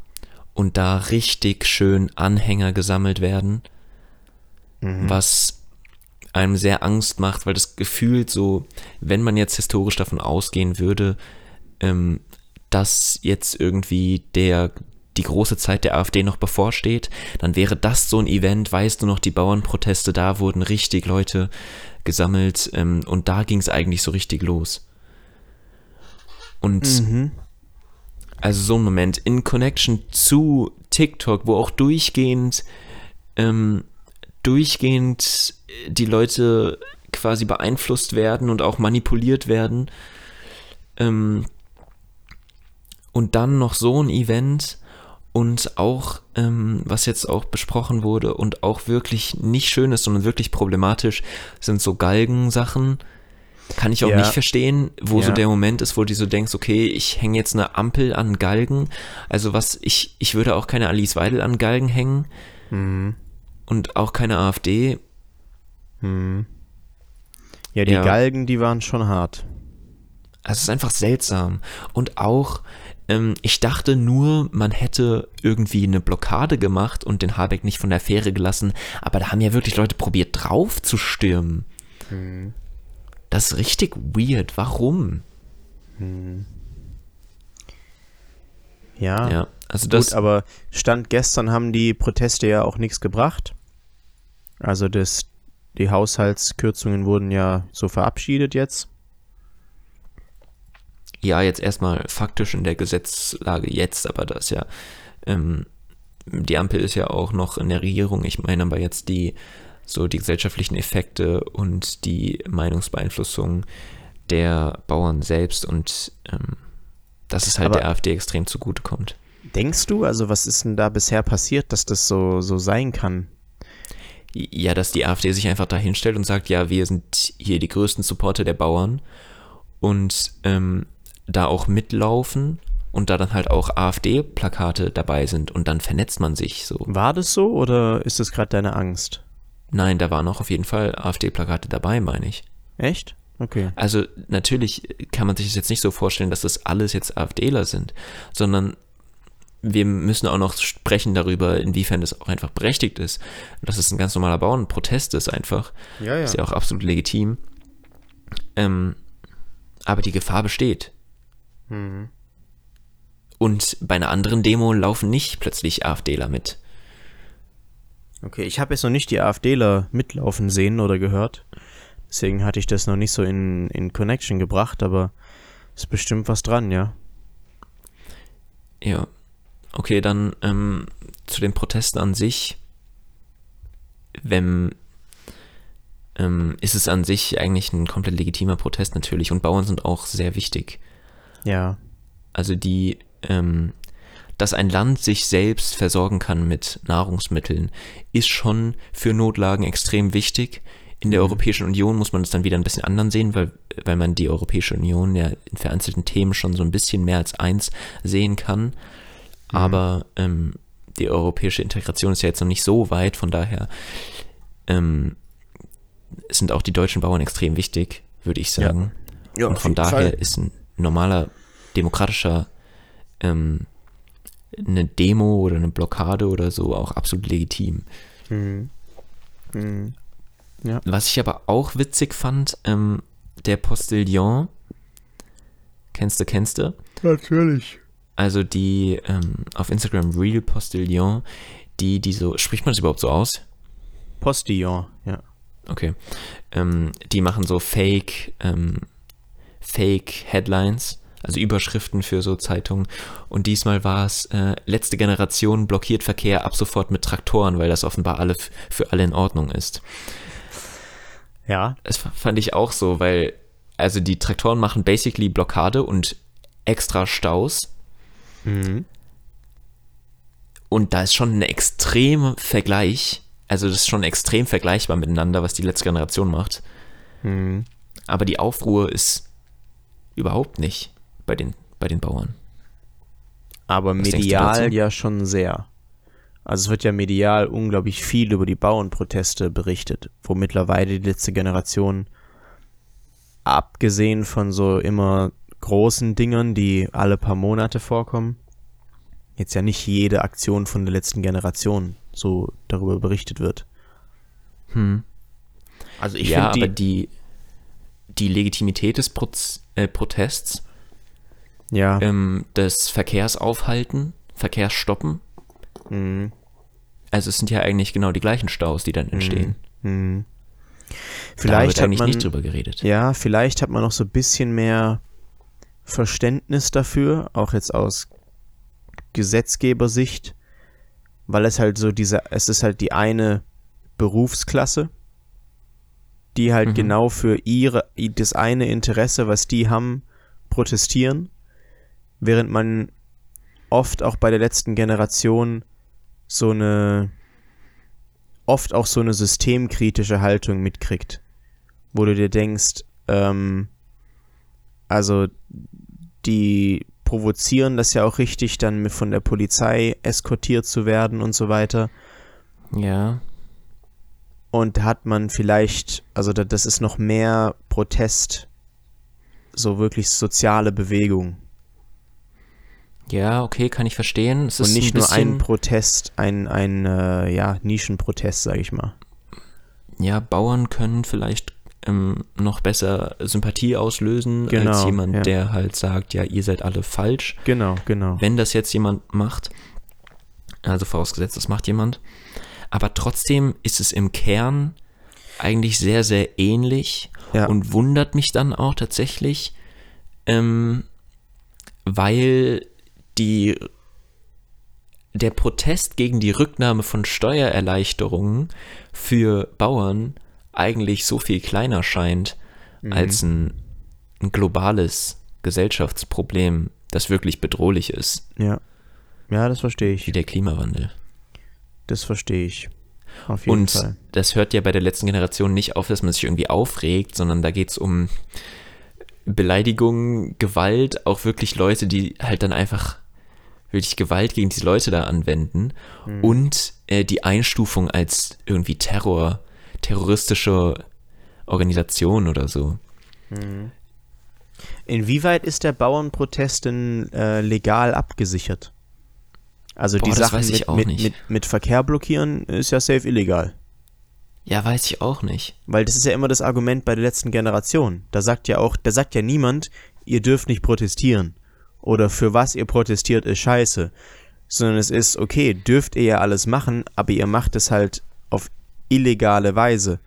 und da richtig schön Anhänger gesammelt werden, Mhm. was einem sehr Angst macht, weil das Gefühl so, wenn man jetzt historisch davon ausgehen würde, ähm, dass jetzt irgendwie der die große Zeit der AfD noch bevorsteht, dann wäre das so ein Event, weißt du noch, die Bauernproteste, da wurden richtig Leute gesammelt ähm, und da ging es eigentlich so richtig los. Und Mhm. Also so ein Moment in Connection zu TikTok, wo auch durchgehend, ähm, durchgehend die Leute quasi beeinflusst werden und auch manipuliert werden. Ähm, und dann noch so ein Event und auch, ähm, was jetzt auch besprochen wurde und auch wirklich nicht schön ist, sondern wirklich problematisch, sind so Galgensachen. Kann ich auch Ja. nicht verstehen, wo so Ja. der Moment ist, wo du so denkst, okay, ich hänge jetzt eine Ampel an Galgen. Also was, ich, ich würde auch keine Alice Weidel an Galgen hängen Mhm. und auch keine AfD. Mhm. Ja, die Ja. Galgen, die waren schon hart. Also es ist einfach seltsam. Und auch, ähm, ich dachte nur, man hätte irgendwie eine Blockade gemacht und den Habeck nicht von der Fähre gelassen, aber da haben ja wirklich Leute probiert, drauf zu stürmen. Das ist richtig weird. Warum? Ja. Ja, also das, Gut, aber Stand gestern haben die Proteste ja auch nichts gebracht. Also das, die Haushaltskürzungen wurden ja so verabschiedet jetzt. ja, jetzt erstmal faktisch in der Gesetzlage jetzt, aber das ja, ähm, die Ampel ist ja auch noch in der Regierung. Ich meine aber jetzt die, so die gesellschaftlichen Effekte und die Meinungsbeeinflussung der Bauern selbst und ähm, dass es halt Aber- der AfD extrem zugutekommt. Denkst du, also was ist denn da bisher passiert, dass das so, so sein kann? Ja, dass die AfD sich einfach da hinstellt und sagt, ja, wir sind hier die größten Supporter der Bauern und ähm, da auch mitlaufen und da dann halt auch AfD-Plakate dabei sind und dann vernetzt man sich so. War das so oder ist das gerade deine Angst? Nein, da waren auch auf jeden Fall AfD-Plakate dabei, meine ich. Echt? Okay. Also natürlich kann man sich das jetzt nicht so vorstellen, dass das alles jetzt AfDler sind, sondern wir müssen auch noch sprechen darüber, inwiefern das auch einfach berechtigt ist. Dass es ein ganz normaler Bauernprotest ist einfach. Ja, ja. Ist ja auch absolut legitim. Ähm, aber die Gefahr besteht. Mhm. Und bei einer anderen Demo laufen nicht plötzlich AfDler mit. Okay, ich habe jetzt noch nicht die AfDler mitlaufen sehen oder gehört. Deswegen hatte ich das noch nicht so in, in Connection gebracht, aber ist bestimmt was dran, ja. Ja. Okay, dann ähm, zu den Protesten an sich. Wenn ähm, ist es an sich eigentlich ein komplett legitimer Protest natürlich und Bauern sind auch sehr wichtig. Ja. Also die, ähm, dass ein Land sich selbst versorgen kann mit Nahrungsmitteln, ist schon für Notlagen extrem wichtig. In der Europäischen Union muss man es dann wieder ein bisschen anders sehen, weil, weil man die Europäische Union ja in vereinzelten Themen schon so ein bisschen mehr als eins sehen kann. Aber ähm, die europäische Integration ist ja jetzt noch nicht so weit, von daher ähm, sind auch die deutschen Bauern extrem wichtig, würde ich sagen. Ja, Und von daher ist ein normaler demokratischer ähm, eine Demo oder eine Blockade oder so auch absolut legitim. Mhm. Mhm. Was ich aber auch witzig fand, ähm, der Postillon, kennst du, kennst du? Natürlich. Also die ähm, auf Instagram Real Postillon, die, die so, spricht man das überhaupt so aus? Postillon, ja. Okay. Ähm, die machen so Fake, ähm, Fake Headlines, also Überschriften für so Zeitungen. Und diesmal war es äh, letzte Generation blockiert Verkehr ab sofort mit Traktoren, weil das offenbar alle für alle in Ordnung ist. Ja. Das fand ich auch so, weil also die Traktoren machen basically Blockade und extra Staus. Mhm. Und da ist schon ein extremer Vergleich. Also das ist schon extrem vergleichbar miteinander, was die letzte Generation macht. Mhm. Aber die Aufruhr ist überhaupt nicht bei den, bei den Bauern. Aber Was medial ja schon sehr. Also es wird ja medial unglaublich viel über die Bauernproteste berichtet, wo mittlerweile die letzte Generation, abgesehen von so immer großen Dingern, die alle paar Monate vorkommen, jetzt ja nicht jede Aktion von der letzten Generation so darüber berichtet wird. Hm. Also ich ja, finde aber die, die Legitimität des Proz äh, Protests, ja, ähm, des Verkehrs aufhalten, Verkehrs stoppen, mhm. also es sind ja eigentlich genau die gleichen Staus, die dann entstehen. Mhm. da Vielleicht wird hat eigentlich man, nicht drüber geredet. Ja, vielleicht hat man noch so ein bisschen mehr Verständnis dafür, auch jetzt aus Gesetzgebersicht, weil es halt so diese, es ist halt die eine Berufsklasse, die halt Mhm. genau für ihre, das eine Interesse, was die haben, protestieren, während man oft auch bei der letzten Generation so eine, oft auch so eine systemkritische Haltung mitkriegt, wo du dir denkst, ähm, also die provozieren das ja auch richtig, dann von der Polizei eskortiert zu werden und so weiter. Ja. Und hat man vielleicht, also da, das ist noch mehr Protest, so wirklich soziale Bewegung. Ja, okay, kann ich verstehen. Es Und ist nicht ein nur ein Protest, ein, ein äh, ja, Nischenprotest, sag ich mal. ja, Bauern können vielleicht ähm, noch besser Sympathie auslösen Genau, als jemand, ja. der halt sagt, ja, ihr seid alle falsch. Genau, genau. Wenn das jetzt jemand macht, also vorausgesetzt, das macht jemand, aber trotzdem ist es im Kern eigentlich sehr, sehr ähnlich Ja. und wundert mich dann auch tatsächlich, ähm, weil die der Protest gegen die Rücknahme von Steuererleichterungen für Bauern eigentlich so viel kleiner scheint als ein, ein globales Gesellschaftsproblem, das wirklich bedrohlich ist, Ja. Ja, das verstehe wie ich. der Klimawandel. Das verstehe ich. Auf jeden Und Fall. das hört ja bei der letzten Generation nicht auf, dass man sich irgendwie aufregt, sondern da geht es um Beleidigung, Gewalt, auch wirklich Leute, die halt dann einfach wirklich Gewalt gegen diese Leute da anwenden und äh, die Einstufung als irgendwie Terror, terroristische Organisation oder so. Inwieweit ist der Bauernprotest denn äh, legal abgesichert? Also die Boah, Sachen weiß ich mit, mit, mit, mit Verkehr blockieren ist ja safe illegal. Ja, weiß ich auch nicht. Weil das ist ja immer das Argument bei der letzten Generation. Da sagt ja auch, da sagt ja niemand, ihr dürft nicht protestieren. Oder für was ihr protestiert ist scheiße. Sondern es ist, okay, dürft ihr ja alles machen, aber ihr macht es halt auf illegale Weise.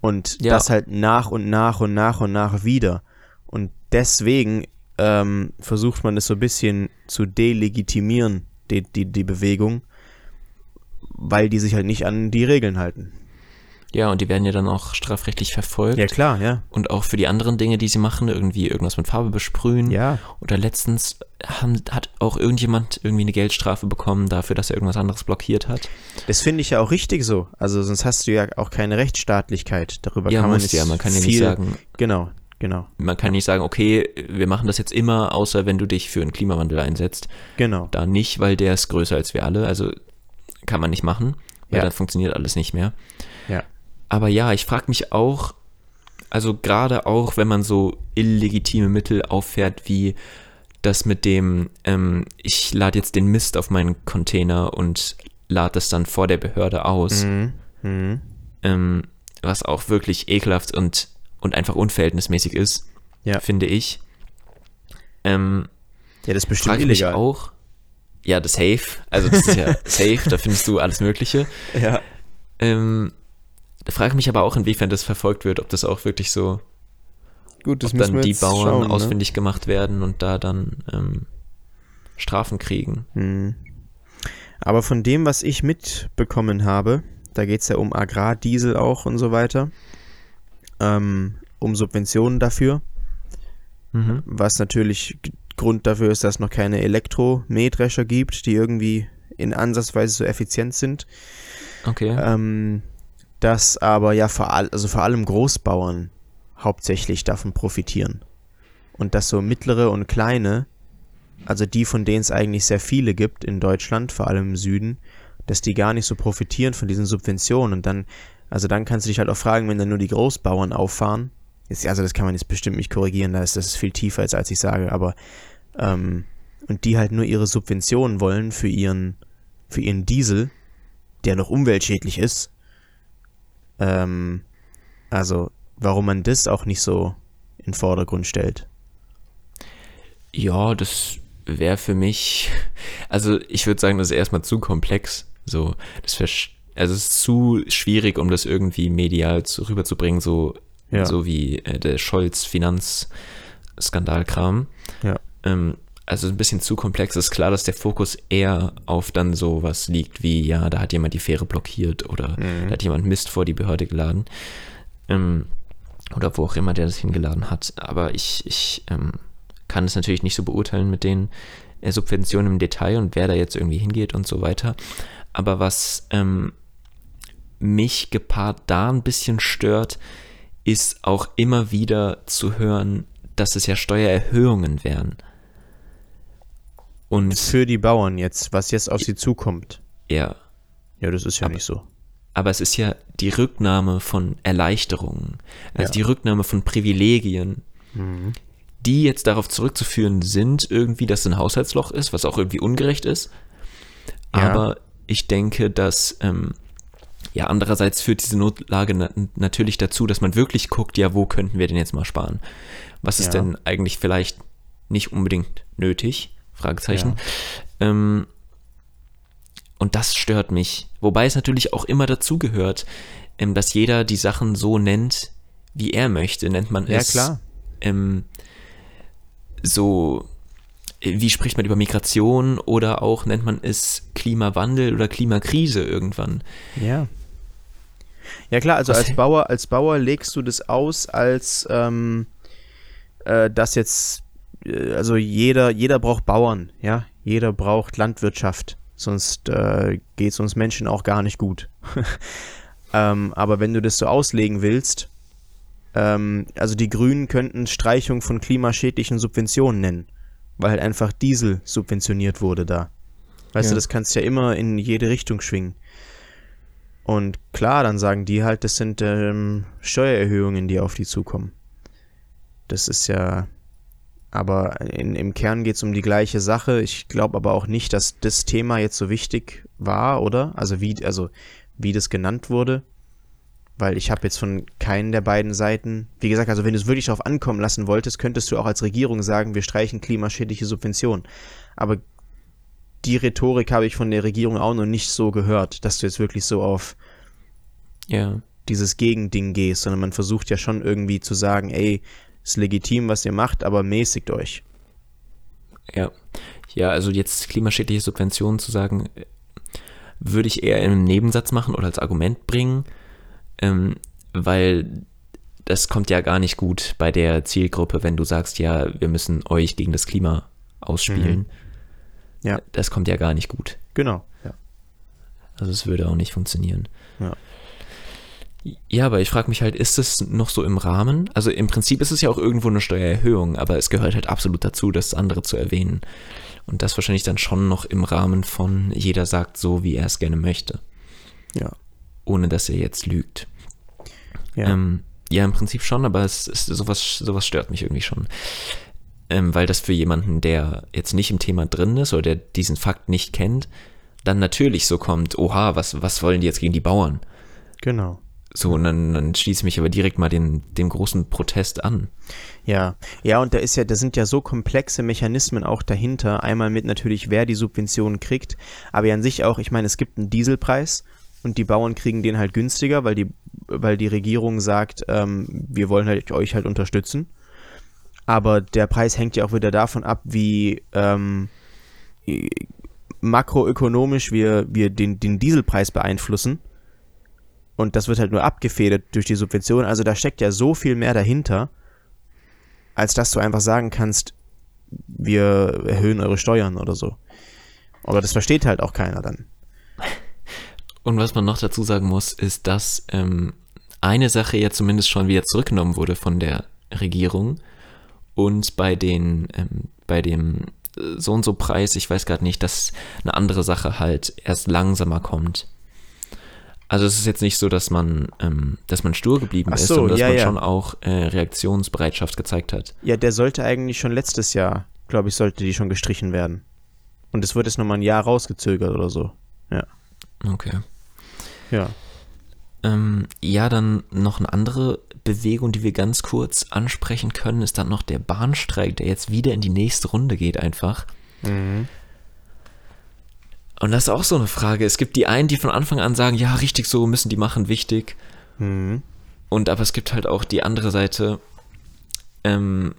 Und Ja. das halt nach und nach und nach und nach wieder. Und deswegen ähm, versucht man es so ein bisschen zu delegitimieren, die, die, die Bewegung, weil die sich halt nicht an die Regeln halten. Ja, und die werden ja dann auch strafrechtlich verfolgt. Ja, klar, ja. Und auch für die anderen Dinge, die sie machen, irgendwie irgendwas mit Farbe besprühen. Ja. Oder letztens haben, hat auch irgendjemand irgendwie eine Geldstrafe bekommen dafür, dass er irgendwas anderes blockiert hat. Das finde ich ja auch richtig so. Also sonst hast du ja auch keine Rechtsstaatlichkeit. Darüber Ja, kann man muss nicht ja, man kann ja nicht viel, sagen- Genau, genau, Man kann nicht sagen, okay, wir machen das jetzt immer, außer wenn du dich für einen Klimawandel einsetzt. genau. Da nicht, weil der ist größer als wir alle. Also kann man nicht machen, weil Ja. dann funktioniert alles nicht mehr. Aber ja, ich frage mich auch, also gerade auch, wenn man so illegitime Mittel auffährt, wie das mit dem, ähm, ich lade jetzt den Mist auf meinen Container und lade das dann vor der Behörde aus, Mhm. Mhm. ähm, was auch wirklich ekelhaft und, und einfach unverhältnismäßig ist, Ja. finde ich. Ähm, Ja, das ist bestimmt mich illegal. auch, ja, das Safe, also das ist ja safe, da findest du alles Mögliche. Ja. Ähm, frage ich mich aber auch, inwiefern das verfolgt wird, ob das auch wirklich so, Gut, das ob dann die Bauern schauen, ne? ausfindig gemacht werden und da dann ähm, Strafen kriegen. Mhm. Aber von dem, was ich mitbekommen habe, da geht es ja um Agrardiesel auch und so weiter, ähm, um Subventionen dafür, Mhm. was natürlich Grund dafür ist, dass es noch keine Elektromähdrescher gibt, die irgendwie in Ansatzweise so effizient sind. Okay. Ähm, dass aber ja vor, all, also vor allem Großbauern hauptsächlich davon profitieren. Und dass so mittlere und kleine, also die, von denen es eigentlich sehr viele gibt in Deutschland, vor allem im Süden, dass die gar nicht so profitieren von diesen Subventionen. Und dann, also dann kannst du dich halt auch fragen, wenn dann nur die Großbauern auffahren. Jetzt, also das kann man jetzt bestimmt nicht korrigieren, das ist, das ist viel tiefer als, als ich sage, aber ähm, und die halt nur ihre Subventionen wollen für ihren, für ihren Diesel, der noch umweltschädlich ist. Ähm, also, warum man das auch nicht so in den Vordergrund stellt. Ja, das wäre für mich, also ich würde sagen, das ist erstmal zu komplex. So, das wäre, also es ist zu schwierig, um das irgendwie medial zu, rüberzubringen, so, Ja. so wie äh, der Scholz Finanz Skandalkram. Ja. Ähm, also ein bisschen zu komplex. Es ist klar, dass der Fokus eher auf dann sowas liegt wie, ja, da hat jemand die Fähre blockiert oder Mhm. da hat jemand Mist vor die Behörde geladen. Ähm, oder wo auch immer der das hingeladen hat. Aber ich, ich ähm, kann es natürlich nicht so beurteilen mit den äh, Subventionen im Detail und wer da jetzt irgendwie hingeht und so weiter. Aber was ähm, mich gepaart da ein bisschen stört, ist auch immer wieder zu hören, dass es ja Steuererhöhungen wären. Und Für die Bauern jetzt, was jetzt auf sie zukommt. ja, Ja, das ist ja Aber- nicht so. aber es ist ja die Rücknahme von Erleichterungen, also Ja. die Rücknahme von Privilegien, die jetzt darauf zurückzuführen sind, irgendwie, dass es ein Haushaltsloch ist, was auch irgendwie ungerecht ist. Ja. Aber ich denke, dass ähm, ja andererseits führt diese Notlage na natürlich dazu, dass man wirklich guckt, ja, wo könnten wir denn jetzt mal sparen? Was ist Ja. denn eigentlich vielleicht nicht unbedingt nötig? Fragezeichen. Ähm, und das stört mich. Wobei es natürlich auch immer dazugehört, ähm, dass jeder die Sachen so nennt, wie er möchte. Nennt man Ja, es klar. ähm, so, äh, wie spricht man über Migration oder auch nennt man es Klimawandel oder Klimakrise irgendwann. Ja. Ja klar, also Was- als Bauer, als Bauer legst du das aus, als ähm, äh, dass jetzt, also jeder, jeder braucht Bauern, ja, jeder braucht Landwirtschaft, sonst äh, geht es uns Menschen auch gar nicht gut. ähm, aber wenn du das so auslegen willst, ähm, also die Grünen könnten Streichung von klimaschädlichen Subventionen nennen, weil halt einfach Diesel subventioniert wurde da. Weißt Ja. du, das kannst ja immer in jede Richtung schwingen. Und klar, dann sagen die halt, das sind ähm, Steuererhöhungen, die auf die zukommen. Das ist ja, aber in, im Kern geht es um die gleiche Sache. Ich glaube aber auch nicht, dass das Thema jetzt so wichtig war, oder? Also wie, also wie das genannt wurde. Weil ich habe jetzt von keinen der beiden Seiten, wie gesagt, also wenn du es wirklich darauf ankommen lassen wolltest, könntest du auch als Regierung sagen, wir streichen klimaschädliche Subventionen. Aber die Rhetorik habe ich von der Regierung auch noch nicht so gehört, dass du jetzt wirklich so auf Ja. dieses Gegending gehst, sondern man versucht ja schon irgendwie zu sagen, ey, ist legitim, was ihr macht, aber mäßigt euch. Ja. Ja, also jetzt klimaschädliche Subventionen zu sagen, würde ich eher in einem Nebensatz machen oder als Argument bringen, ähm, weil das kommt ja gar nicht gut bei der Zielgruppe, wenn du sagst, ja, wir müssen euch gegen das Klima ausspielen. Ja. Das kommt ja gar nicht gut. Genau. Ja. Also es würde auch nicht funktionieren. Ja. Ja, aber ich frage mich halt, ist es noch so im Rahmen? Also im Prinzip ist es ja auch irgendwo eine Steuererhöhung, aber es gehört halt absolut dazu, das andere zu erwähnen. Und das wahrscheinlich dann schon noch im Rahmen von jeder sagt so, wie er es gerne möchte, Ja. ohne dass er jetzt lügt. Ja. Ja, ähm, ja im Prinzip schon, aber es ist sowas, sowas stört mich irgendwie schon. Ähm, weil das für jemanden, der jetzt nicht im Thema drin ist oder der diesen Fakt nicht kennt, dann natürlich so kommt, oha, was, was wollen die jetzt gegen die Bauern? Genau. So, und dann, dann schließe ich mich aber direkt mal den, dem großen Protest an. Ja, ja, und da ist ja, da sind ja so komplexe Mechanismen auch dahinter. Einmal mit natürlich, wer die Subventionen kriegt, aber ja an sich auch, ich meine, es gibt einen Dieselpreis und die Bauern kriegen den halt günstiger, weil die, weil die Regierung sagt, ähm, wir wollen halt euch halt unterstützen. Aber der Preis hängt ja auch wieder davon ab, wie ähm, makroökonomisch wir, wir den, den Dieselpreis beeinflussen. Und das wird halt nur abgefedert durch die Subvention. Also da steckt ja so viel mehr dahinter, als dass du einfach sagen kannst, wir erhöhen eure Steuern oder so. Aber das versteht halt auch keiner dann. Und was man noch dazu sagen muss, ist, dass ähm, eine Sache ja zumindest schon wieder zurückgenommen wurde von der Regierung und bei den, ähm, bei dem äh, so und so Preis, ich weiß gerade nicht, dass eine andere Sache halt erst langsamer kommt. Also es ist jetzt nicht so, dass man, ähm, dass man stur geblieben Ach ist, so, sondern dass ja, man ja. schon auch äh, Reaktionsbereitschaft gezeigt hat. Ja, der sollte eigentlich schon letztes Jahr, glaube ich, sollte die schon gestrichen werden. Und es wird jetzt nochmal ein Jahr rausgezögert oder so. Ja. Okay. Ja. Ähm, ja, dann noch eine andere Bewegung, die wir ganz kurz ansprechen können, ist dann noch der Bahnstreik, der jetzt wieder in die nächste Runde geht einfach. Und das ist auch so eine Frage. Es gibt die einen, die von Anfang an sagen, ja, richtig so müssen die machen, wichtig. Mhm. Und aber es gibt halt auch die andere Seite, ähm,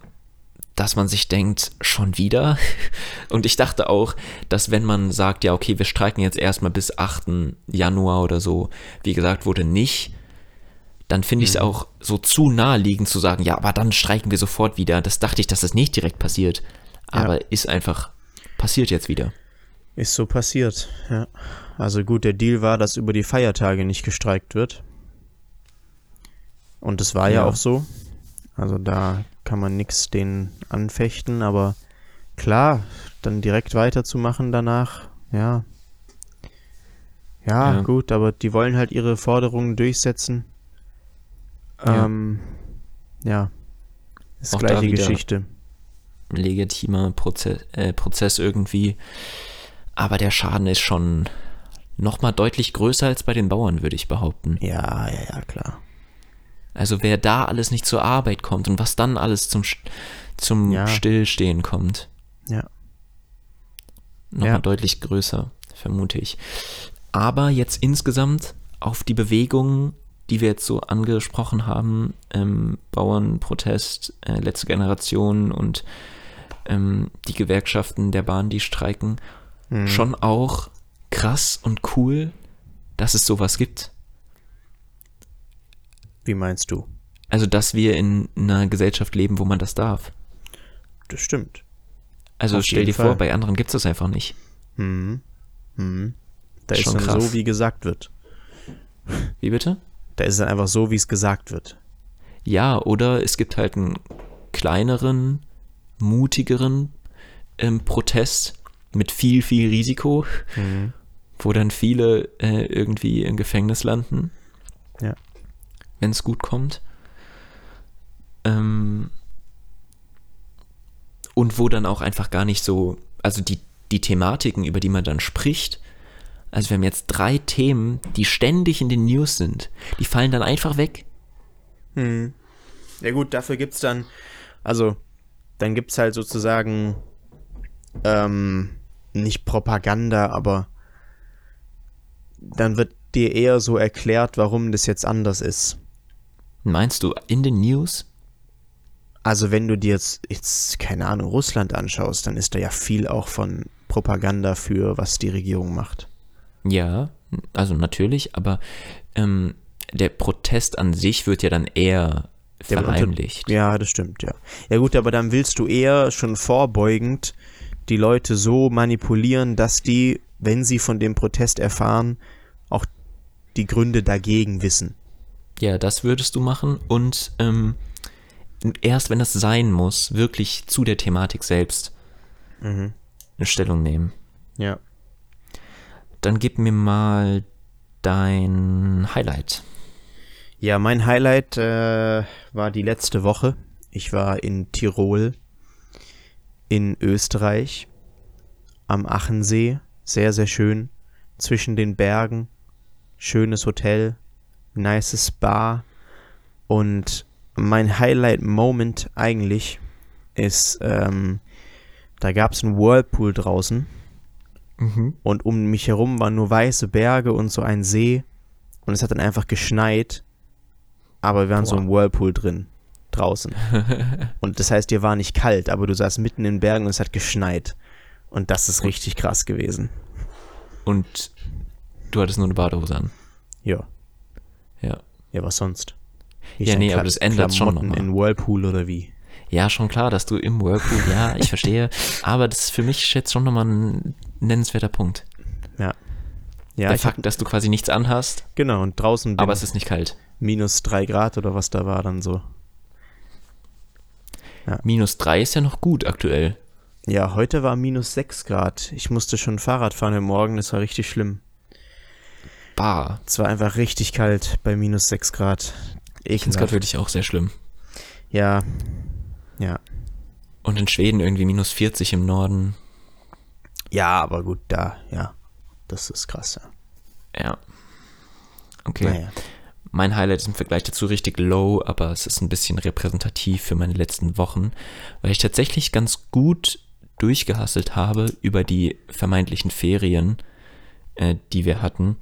dass man sich denkt, schon wieder? Und ich dachte auch, dass wenn man sagt, ja, okay, wir streiken jetzt erstmal bis 8. Januar oder so, wie gesagt wurde, nicht, dann finde ich es Mhm. auch so zu naheliegend zu sagen, ja, aber dann streiken wir sofort wieder. Das dachte ich, dass das nicht direkt passiert. Aber ist einfach passiert jetzt wieder. Ist so passiert, ja. Also gut, der Deal war, dass über die Feiertage nicht gestreikt wird. Und das war ja, Ja. auch so. Also da kann man nichts denen anfechten, aber klar, dann direkt weiterzumachen danach, ja. Ja, Ja. gut, aber die wollen halt ihre Forderungen durchsetzen. Ja. Ähm, ja. Ist Auch gleiche Geschichte. legitimer Prozess, äh, Prozess irgendwie. Aber der Schaden ist schon nochmal deutlich größer als bei den Bauern, würde ich behaupten. Ja, ja, ja, klar. Also wer da alles nicht zur Arbeit kommt und was dann alles zum, zum Ja. Stillstehen kommt, Ja. nochmal Ja. deutlich größer, vermute ich. Aber jetzt insgesamt auf die Bewegungen, die wir jetzt so angesprochen haben, ähm, Bauernprotest, äh, letzte Generation und ähm, die Gewerkschaften der Bahn, die streiken, Mhm. schon auch krass und cool, dass es sowas gibt. Wie meinst du? Also, dass wir in einer Gesellschaft leben, wo man das darf. Das stimmt. Also Auf stell dir vor, Fall. bei anderen gibt es das einfach nicht. Mhm. Mhm. Da ist Schon dann krass. so, wie gesagt wird. Wie bitte? Da ist es dann einfach so, wie es gesagt wird. Ja, oder es gibt halt einen kleineren, mutigeren ähm, Protest mit viel, viel Risiko, Mhm. wo dann viele äh, irgendwie im Gefängnis landen. Ja. Wenn es gut kommt. Ähm, und wo dann auch einfach gar nicht so, also die, die Thematiken, über die man dann spricht, also wir haben jetzt drei Themen, die ständig in den News sind, die fallen dann einfach weg. Mhm. Ja gut, dafür gibt es dann, also dann gibt es halt sozusagen ähm, nicht Propaganda, aber dann wird dir eher so erklärt, warum das jetzt anders ist. Meinst du in den News? Also wenn du dir jetzt, jetzt, keine Ahnung, Russland anschaust, dann ist da ja viel auch von Propaganda für, was die Regierung macht. Ja, also natürlich, aber ähm, der Protest an sich wird ja dann eher Der verheimlicht. Ja, das stimmt, ja. Ja gut, aber dann willst du eher schon vorbeugend die Leute so manipulieren, dass die, wenn sie von dem Protest erfahren, auch die Gründe dagegen wissen. Ja, das würdest du machen und ähm, erst wenn das sein muss, wirklich zu der Thematik selbst Mhm. eine Stellung nehmen. Ja. Dann gib mir mal dein Highlight. Ja, mein Highlight äh, war die letzte Woche. Ich war in Tirol, in Österreich, am Achensee. Sehr, sehr schön. Zwischen den Bergen. Schönes Hotel. Nices Spa. Und mein Highlight-Moment eigentlich ist, ähm, da gab es einen Whirlpool draußen. Und um mich herum waren nur weiße Berge und so ein See. Und es hat dann einfach geschneit. Aber wir waren so Boah. im Whirlpool drin. Draußen. und das heißt, dir war nicht kalt, aber du saßt mitten in den Bergen und es hat geschneit. Und das ist richtig krass gewesen. Und du hattest nur eine Badehose an. Ja. Ja. Ja, was sonst? Ja, nee, aber das ändert schon Klamotten noch mal. in Whirlpool oder wie? Ja, schon klar, dass du im Whirlpool, ja, ich verstehe. aber das ist für mich jetzt schon nochmal ein nennenswerter Punkt. Ja. Ja, Der ich hab, Fakt, dass du quasi nichts anhast, genau, und draußen aber es ist nicht kalt. minus drei Grad oder was da war dann so. Minus drei ist ja noch gut aktuell. Ja, heute war minus sechs Grad. Ich musste schon Fahrrad fahren heute Morgen, das war richtig schlimm. Bah. Es war einfach richtig kalt bei minus sechs Grad. Ich finde es gerade wirklich auch sehr schlimm. Ja. Ja. Und in Schweden irgendwie minus 40 im Norden. Ja, aber gut, da, ja. Das ist krass, ja. Ja. Okay. Naja. Mein Highlight ist im Vergleich dazu richtig low, aber es ist ein bisschen repräsentativ für meine letzten Wochen, weil ich tatsächlich ganz gut durchgehasselt habe über die vermeintlichen Ferien, äh, die wir hatten.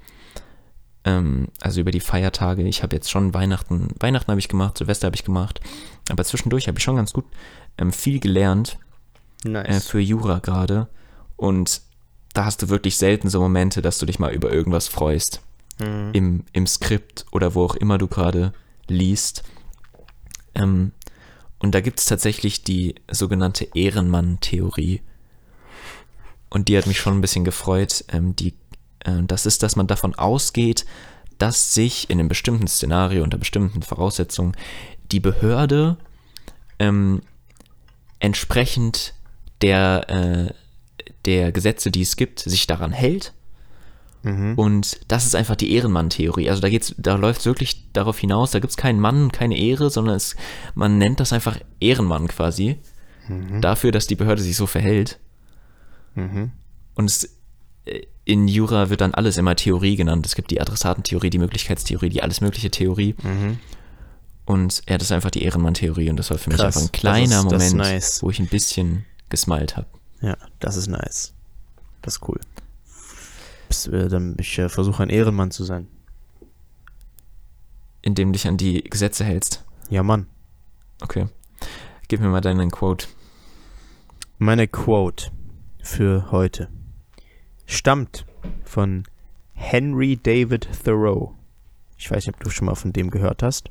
ähm, also über die Feiertage. Ich habe jetzt schon Weihnachten, Weihnachten habe ich gemacht, Silvester habe ich gemacht, aber zwischendurch habe ich schon ganz gut ähm, viel gelernt Nice. äh, für Jura gerade und da hast du wirklich selten so Momente, dass du dich mal über irgendwas freust. Mhm. Im, im Skript oder wo auch immer du gerade liest. Ähm, und da gibt es tatsächlich die sogenannte Ehrenmann-Theorie. Und die hat mich schon ein bisschen gefreut. Ähm, die, äh, das ist, dass man davon ausgeht, dass sich in einem bestimmten Szenario, unter bestimmten Voraussetzungen, die Behörde ähm, entsprechend der, äh, der Gesetze, die es gibt, sich daran hält. Mhm. Und das ist einfach die Ehrenmann-Theorie. Also da geht's, da läuft es wirklich darauf hinaus, da gibt es keinen Mann, keine Ehre, sondern es, man nennt das einfach Ehrenmann quasi. Dafür, dass die Behörde sich so verhält. Mhm. Und es, äh, in Jura wird dann alles immer Theorie genannt. Es gibt die Adressatentheorie, die Möglichkeitstheorie, die alles mögliche Theorie. Mhm. Und ja, das ist einfach die Ehrenmann-Theorie. Und das war für mich Krass. einfach ein kleiner ist- Moment, nice. wo ich ein bisschen gesmiled habe. Ja, das ist nice. Das ist cool. Äh, ich äh, versuche ein Ehrenmann zu sein. Indem du dich an die Gesetze hältst. Ja, Mann. Okay. Gib mir mal deinen Quote. Meine Quote für heute stammt von Henry David Thoreau. Ich weiß nicht, ob du schon mal von dem gehört hast.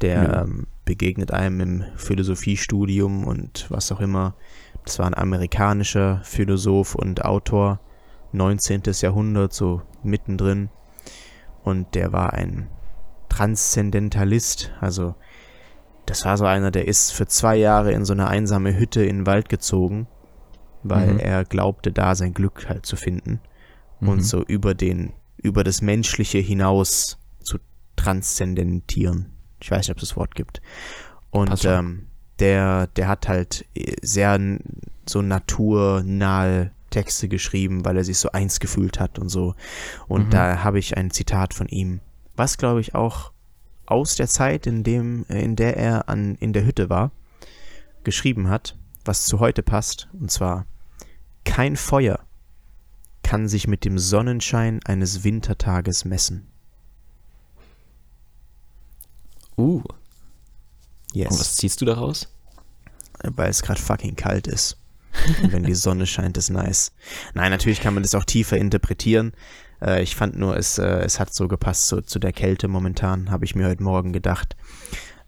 Der Nö. ähm, begegnet einem im Philosophiestudium und was auch immer. Das war ein amerikanischer Philosoph und Autor, 19. Jahrhundert, so mittendrin. Und der war ein Transzendentalist, also das war so einer, der ist für zwei Jahre in so eine einsame Hütte in den Wald gezogen, weil Mhm. er glaubte, da sein Glück halt zu finden Mhm. und so über den, über das Menschliche hinaus zu transzendentieren. Ich weiß nicht, ob es das Wort gibt. Und ähm, der, der hat halt äh, sehr so naturnahe Texte geschrieben, weil er sich so eins gefühlt hat und so. Und Mhm. da habe ich ein Zitat von ihm, was glaube ich auch aus der Zeit, in dem, in der er an, in der Hütte war, geschrieben hat, was zu heute passt, und zwar kein Feuer kann sich mit dem Sonnenschein eines Wintertages messen. Uh, Yes. und was ziehst du daraus? weil es gerade fucking kalt ist. Und wenn die Sonne scheint, ist nice. Nein, natürlich kann man das auch tiefer interpretieren. Äh, ich fand nur, es, äh, es hat so gepasst zu, zu der Kälte momentan, habe ich mir heute Morgen gedacht.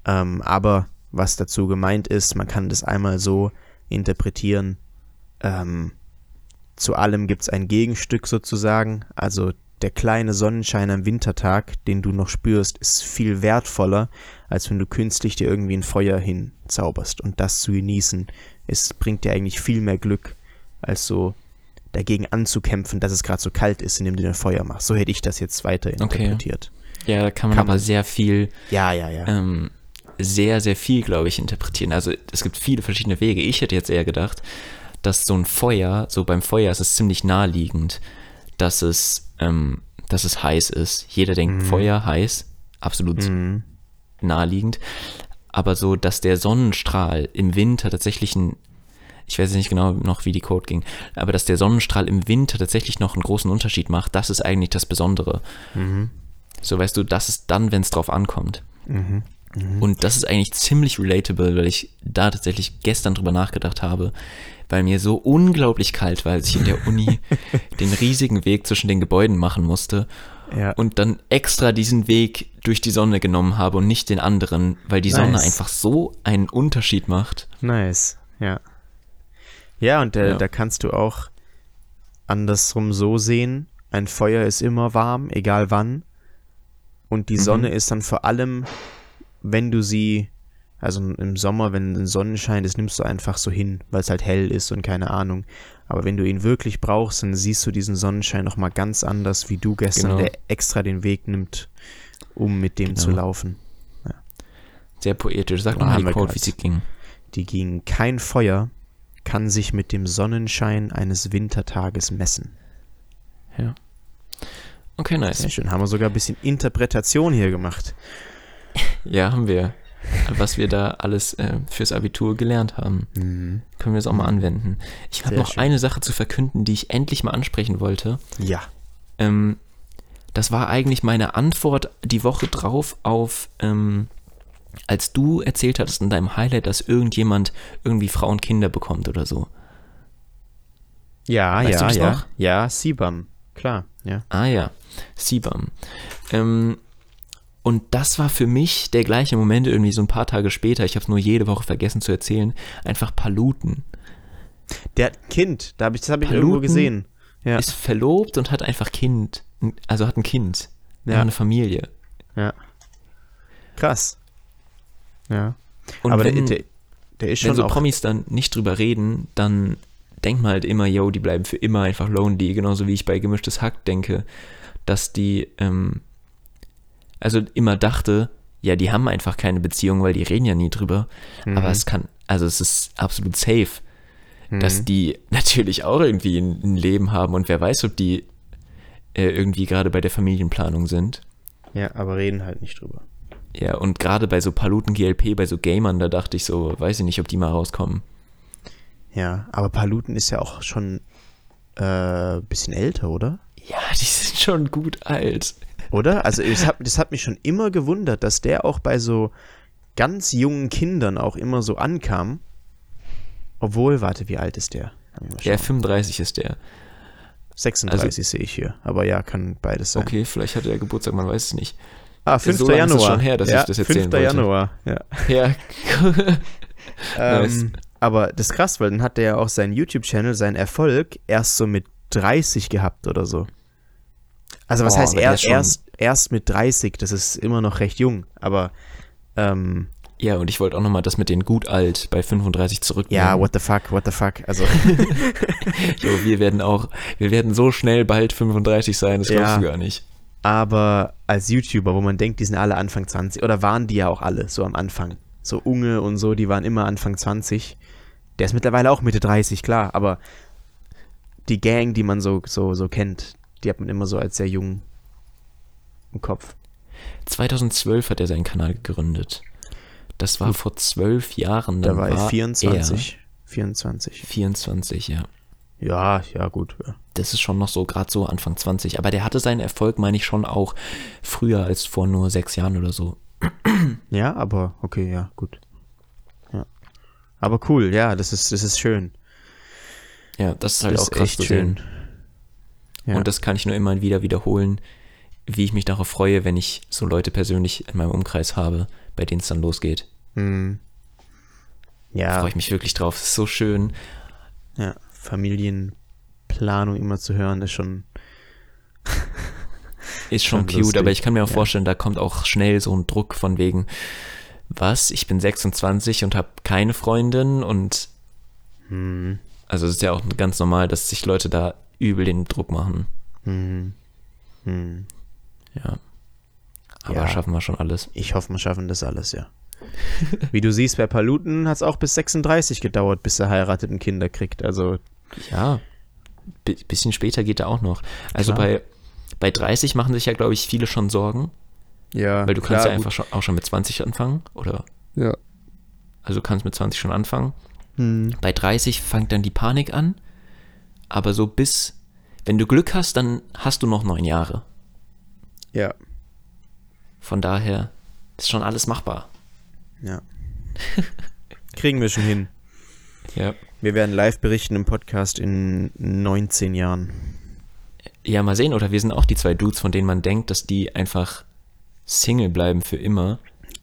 Ähm, aber was dazu gemeint ist, man kann das einmal so interpretieren, ähm, zu allem gibt es ein Gegenstück sozusagen. Also der kleine Sonnenschein am Wintertag, den du noch spürst, ist viel wertvoller, als wenn du künstlich dir irgendwie ein Feuer hinzauberst. Und das zu genießen, es bringt dir eigentlich viel mehr Glück, als so dagegen anzukämpfen, dass es gerade so kalt ist, indem du ein Feuer machst. So hätte ich das jetzt weiter interpretiert. Ja, da kann man Kann aber man. sehr viel, Ja, ja, ja. ähm, sehr, sehr viel, glaube ich, interpretieren. Also es gibt viele verschiedene Wege. Ich hätte jetzt eher gedacht, dass so ein Feuer, so beim Feuer ist es ziemlich naheliegend, dass es, ähm, dass es heiß ist. Jeder denkt, Feuer, heiß, absolut Mhm. naheliegend. Aber so, dass der Sonnenstrahl im Winter tatsächlich ein, ich weiß nicht genau noch, wie die Code ging, aber dass der Sonnenstrahl im Winter tatsächlich noch einen großen Unterschied macht, das ist eigentlich das Besondere. Mhm. So weißt du, das ist dann, wenn es drauf ankommt. Mhm. Und das ist eigentlich ziemlich relatable, weil ich da tatsächlich gestern drüber nachgedacht habe, weil mir so unglaublich kalt war, als ich in der Uni den riesigen Weg zwischen den Gebäuden machen musste Ja. und dann extra diesen Weg durch die Sonne genommen habe und nicht den anderen, weil die Sonne Nice. einfach so einen Unterschied macht. Nice, ja. Ja, und äh, Ja. da kannst du auch andersrum so sehen, ein Feuer ist immer warm, egal wann. Und die Mhm. Sonne ist dann vor allem, wenn du sie, also im Sommer, wenn ein Sonnenschein ist, nimmst du einfach so hin, weil es halt hell ist und keine Ahnung. Aber wenn du ihn wirklich brauchst, dann siehst du diesen Sonnenschein nochmal ganz anders, wie du gestern, Genau. der extra den Weg nimmt, um mit dem zu Genau. laufen. Sehr poetisch. Sag nochmal haben die grad. wie sie ging. Die ging kein Feuer kann sich mit dem Sonnenschein eines Wintertages messen. Ja. Okay, nice. Sehr schön. Haben wir sogar ein bisschen Interpretation hier gemacht. Ja, haben wir. Was wir da alles äh, fürs Abitur gelernt haben. Mhm. Können wir es auch mal anwenden. Ich habe noch schön. eine Sache zu verkünden, die ich endlich mal ansprechen wollte. Ja. Ähm, das war eigentlich meine Antwort die Woche drauf auf, ähm, als du erzählt hattest in deinem Highlight, dass irgendjemand irgendwie Frauen Kinder bekommt oder so. Ja, Weißt ja, ja. noch? Ja, Sibam. Klar, ja. Ah ja, Sibam. Ähm, und das war für mich der gleiche Moment irgendwie so ein paar Tage später, ich habe es nur jede Woche vergessen zu erzählen, einfach Paluten. Der Kind, da hab ich, das habe ich Paluten irgendwo gesehen. Ja. Ist verlobt und hat einfach Kind, also hat ein Kind, Ja. eine Familie. ja. Krass. Ja. Und Aber wenn, der, der, ist wenn schon so auch. Promis dann nicht drüber reden, dann denkt man halt immer, yo, die bleiben für immer einfach lonely, genauso wie ich bei Gemischtes Hack denke, dass die, ähm, also immer dachte, ja, die haben einfach keine Beziehung, weil die reden ja nie drüber. Mhm. Aber es kann, also es ist absolut safe, dass Mhm. die natürlich auch irgendwie ein, ein Leben haben und wer weiß, ob die äh, irgendwie gerade bei der Familienplanung sind. Ja, aber reden halt nicht drüber. Ja, und gerade bei so Paluten GLP, bei so Gamern, da dachte ich so, weiß ich nicht, ob die mal rauskommen. Ja, aber Paluten ist ja auch schon äh, bisschen älter, oder? Ja, die sind schon gut alt. Oder? Also das hat, das hat mich schon immer gewundert, dass der auch bei so ganz jungen Kindern auch immer so ankam. Obwohl, warte, wie alt ist der? Ja, schauen. 35 ist der. 36 sehe ich hier. Aber ja, kann beides sein. Okay, vielleicht hatte er Geburtstag, man weiß es nicht. Ah, 5. So lange ist Januar. schon her, dass ja, ich das erzählen 5. wollte. Januar, ja. Ja, Nice. Ähm, aber das ist krass, weil dann hat der ja auch seinen YouTube-Channel, seinen Erfolg erst so mit 30 gehabt oder so. Also was Oh, heißt er, erst, erst mit 30, das ist immer noch recht jung, aber ähm, ja, und ich wollte auch nochmal das mit den gut alt bei 35 zurücknehmen. ja, what the fuck, what the fuck, also Jo, wir werden auch, wir werden so schnell bald 35 sein, das glaubst Ja. du gar nicht. aber als YouTuber, wo man denkt, die sind alle Anfang 20, oder waren die ja auch alle so am Anfang, so Unge und so, die waren immer Anfang 20, der ist mittlerweile auch Mitte 30, klar, aber die Gang, die man so, so, so kennt, die hat man immer so als sehr jung im Kopf. 2012 hat er seinen Kanal gegründet. Das war vor zwölf Jahren. Da war er 24. 24. Er 24, ja. Ja, ja, gut. Ja. Das ist schon noch so, gerade so Anfang 20. Aber der hatte seinen Erfolg, meine ich, schon auch früher als vor nur sechs Jahren oder so. ja, aber okay, ja, gut. Ja. Aber cool, ja, das ist, das ist schön. Ja, das ist halt das auch krass zu sehen. Ja. Und das kann ich nur immer wieder wiederholen, wie ich mich darauf freue, wenn ich so Leute persönlich in meinem Umkreis habe, bei denen es dann losgeht. Hm. Da Ja, freue ich mich wirklich drauf. Es ist so schön. ja, Familienplanung immer zu hören, ist schon. Ist schon Schon cute, lustig, aber ich kann mir auch ja. vorstellen, da kommt auch schnell so ein Druck von wegen, was, ich bin 26 und habe keine Freundin und Hm, also es ist ja auch ganz normal, dass sich Leute da übel den Druck machen. hm, hm. Ja. Aber Ja. schaffen wir schon alles. Ich hoffe, wir schaffen das alles, ja. Wie du siehst, bei Paluten hat es auch bis 36 gedauert, bis er heiratet und Kinder kriegt. Also, Ja. B bisschen später geht er auch noch. Also Klar. bei, bei 30 machen sich ja, glaube ich, viele schon Sorgen, ja. weil du kannst ja einfach schon, auch schon mit 20 anfangen, oder? Ja. Also du kannst mit 20 schon anfangen. Hm. Bei 30 fängt dann die Panik an, aber so bis, wenn du Glück hast, dann hast du noch neun Jahre. Ja. Von daher ist schon alles machbar. Ja. Kriegen wir schon hin. Ja. Wir werden live berichten im Podcast in 19 Jahren. Ja, mal sehen, oder wir sind auch die zwei Dudes, von denen man denkt, dass die einfach Single bleiben für immer,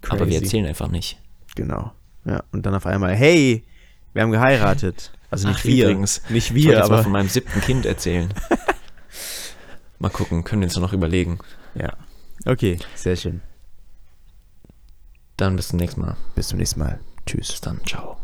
aber wir Crazy. erzählen einfach nicht. Genau. Ja, und dann auf einmal, hey, wir haben geheiratet. Also nicht Ach, wir. übrigens. Nicht Ich wir, mal aber. von meinem siebten Kind erzählen. mal gucken, können wir uns noch überlegen. Ja. Okay, sehr schön. Dann bis zum nächsten Mal. Bis zum nächsten Mal. Tschüss. Bis dann, ciao.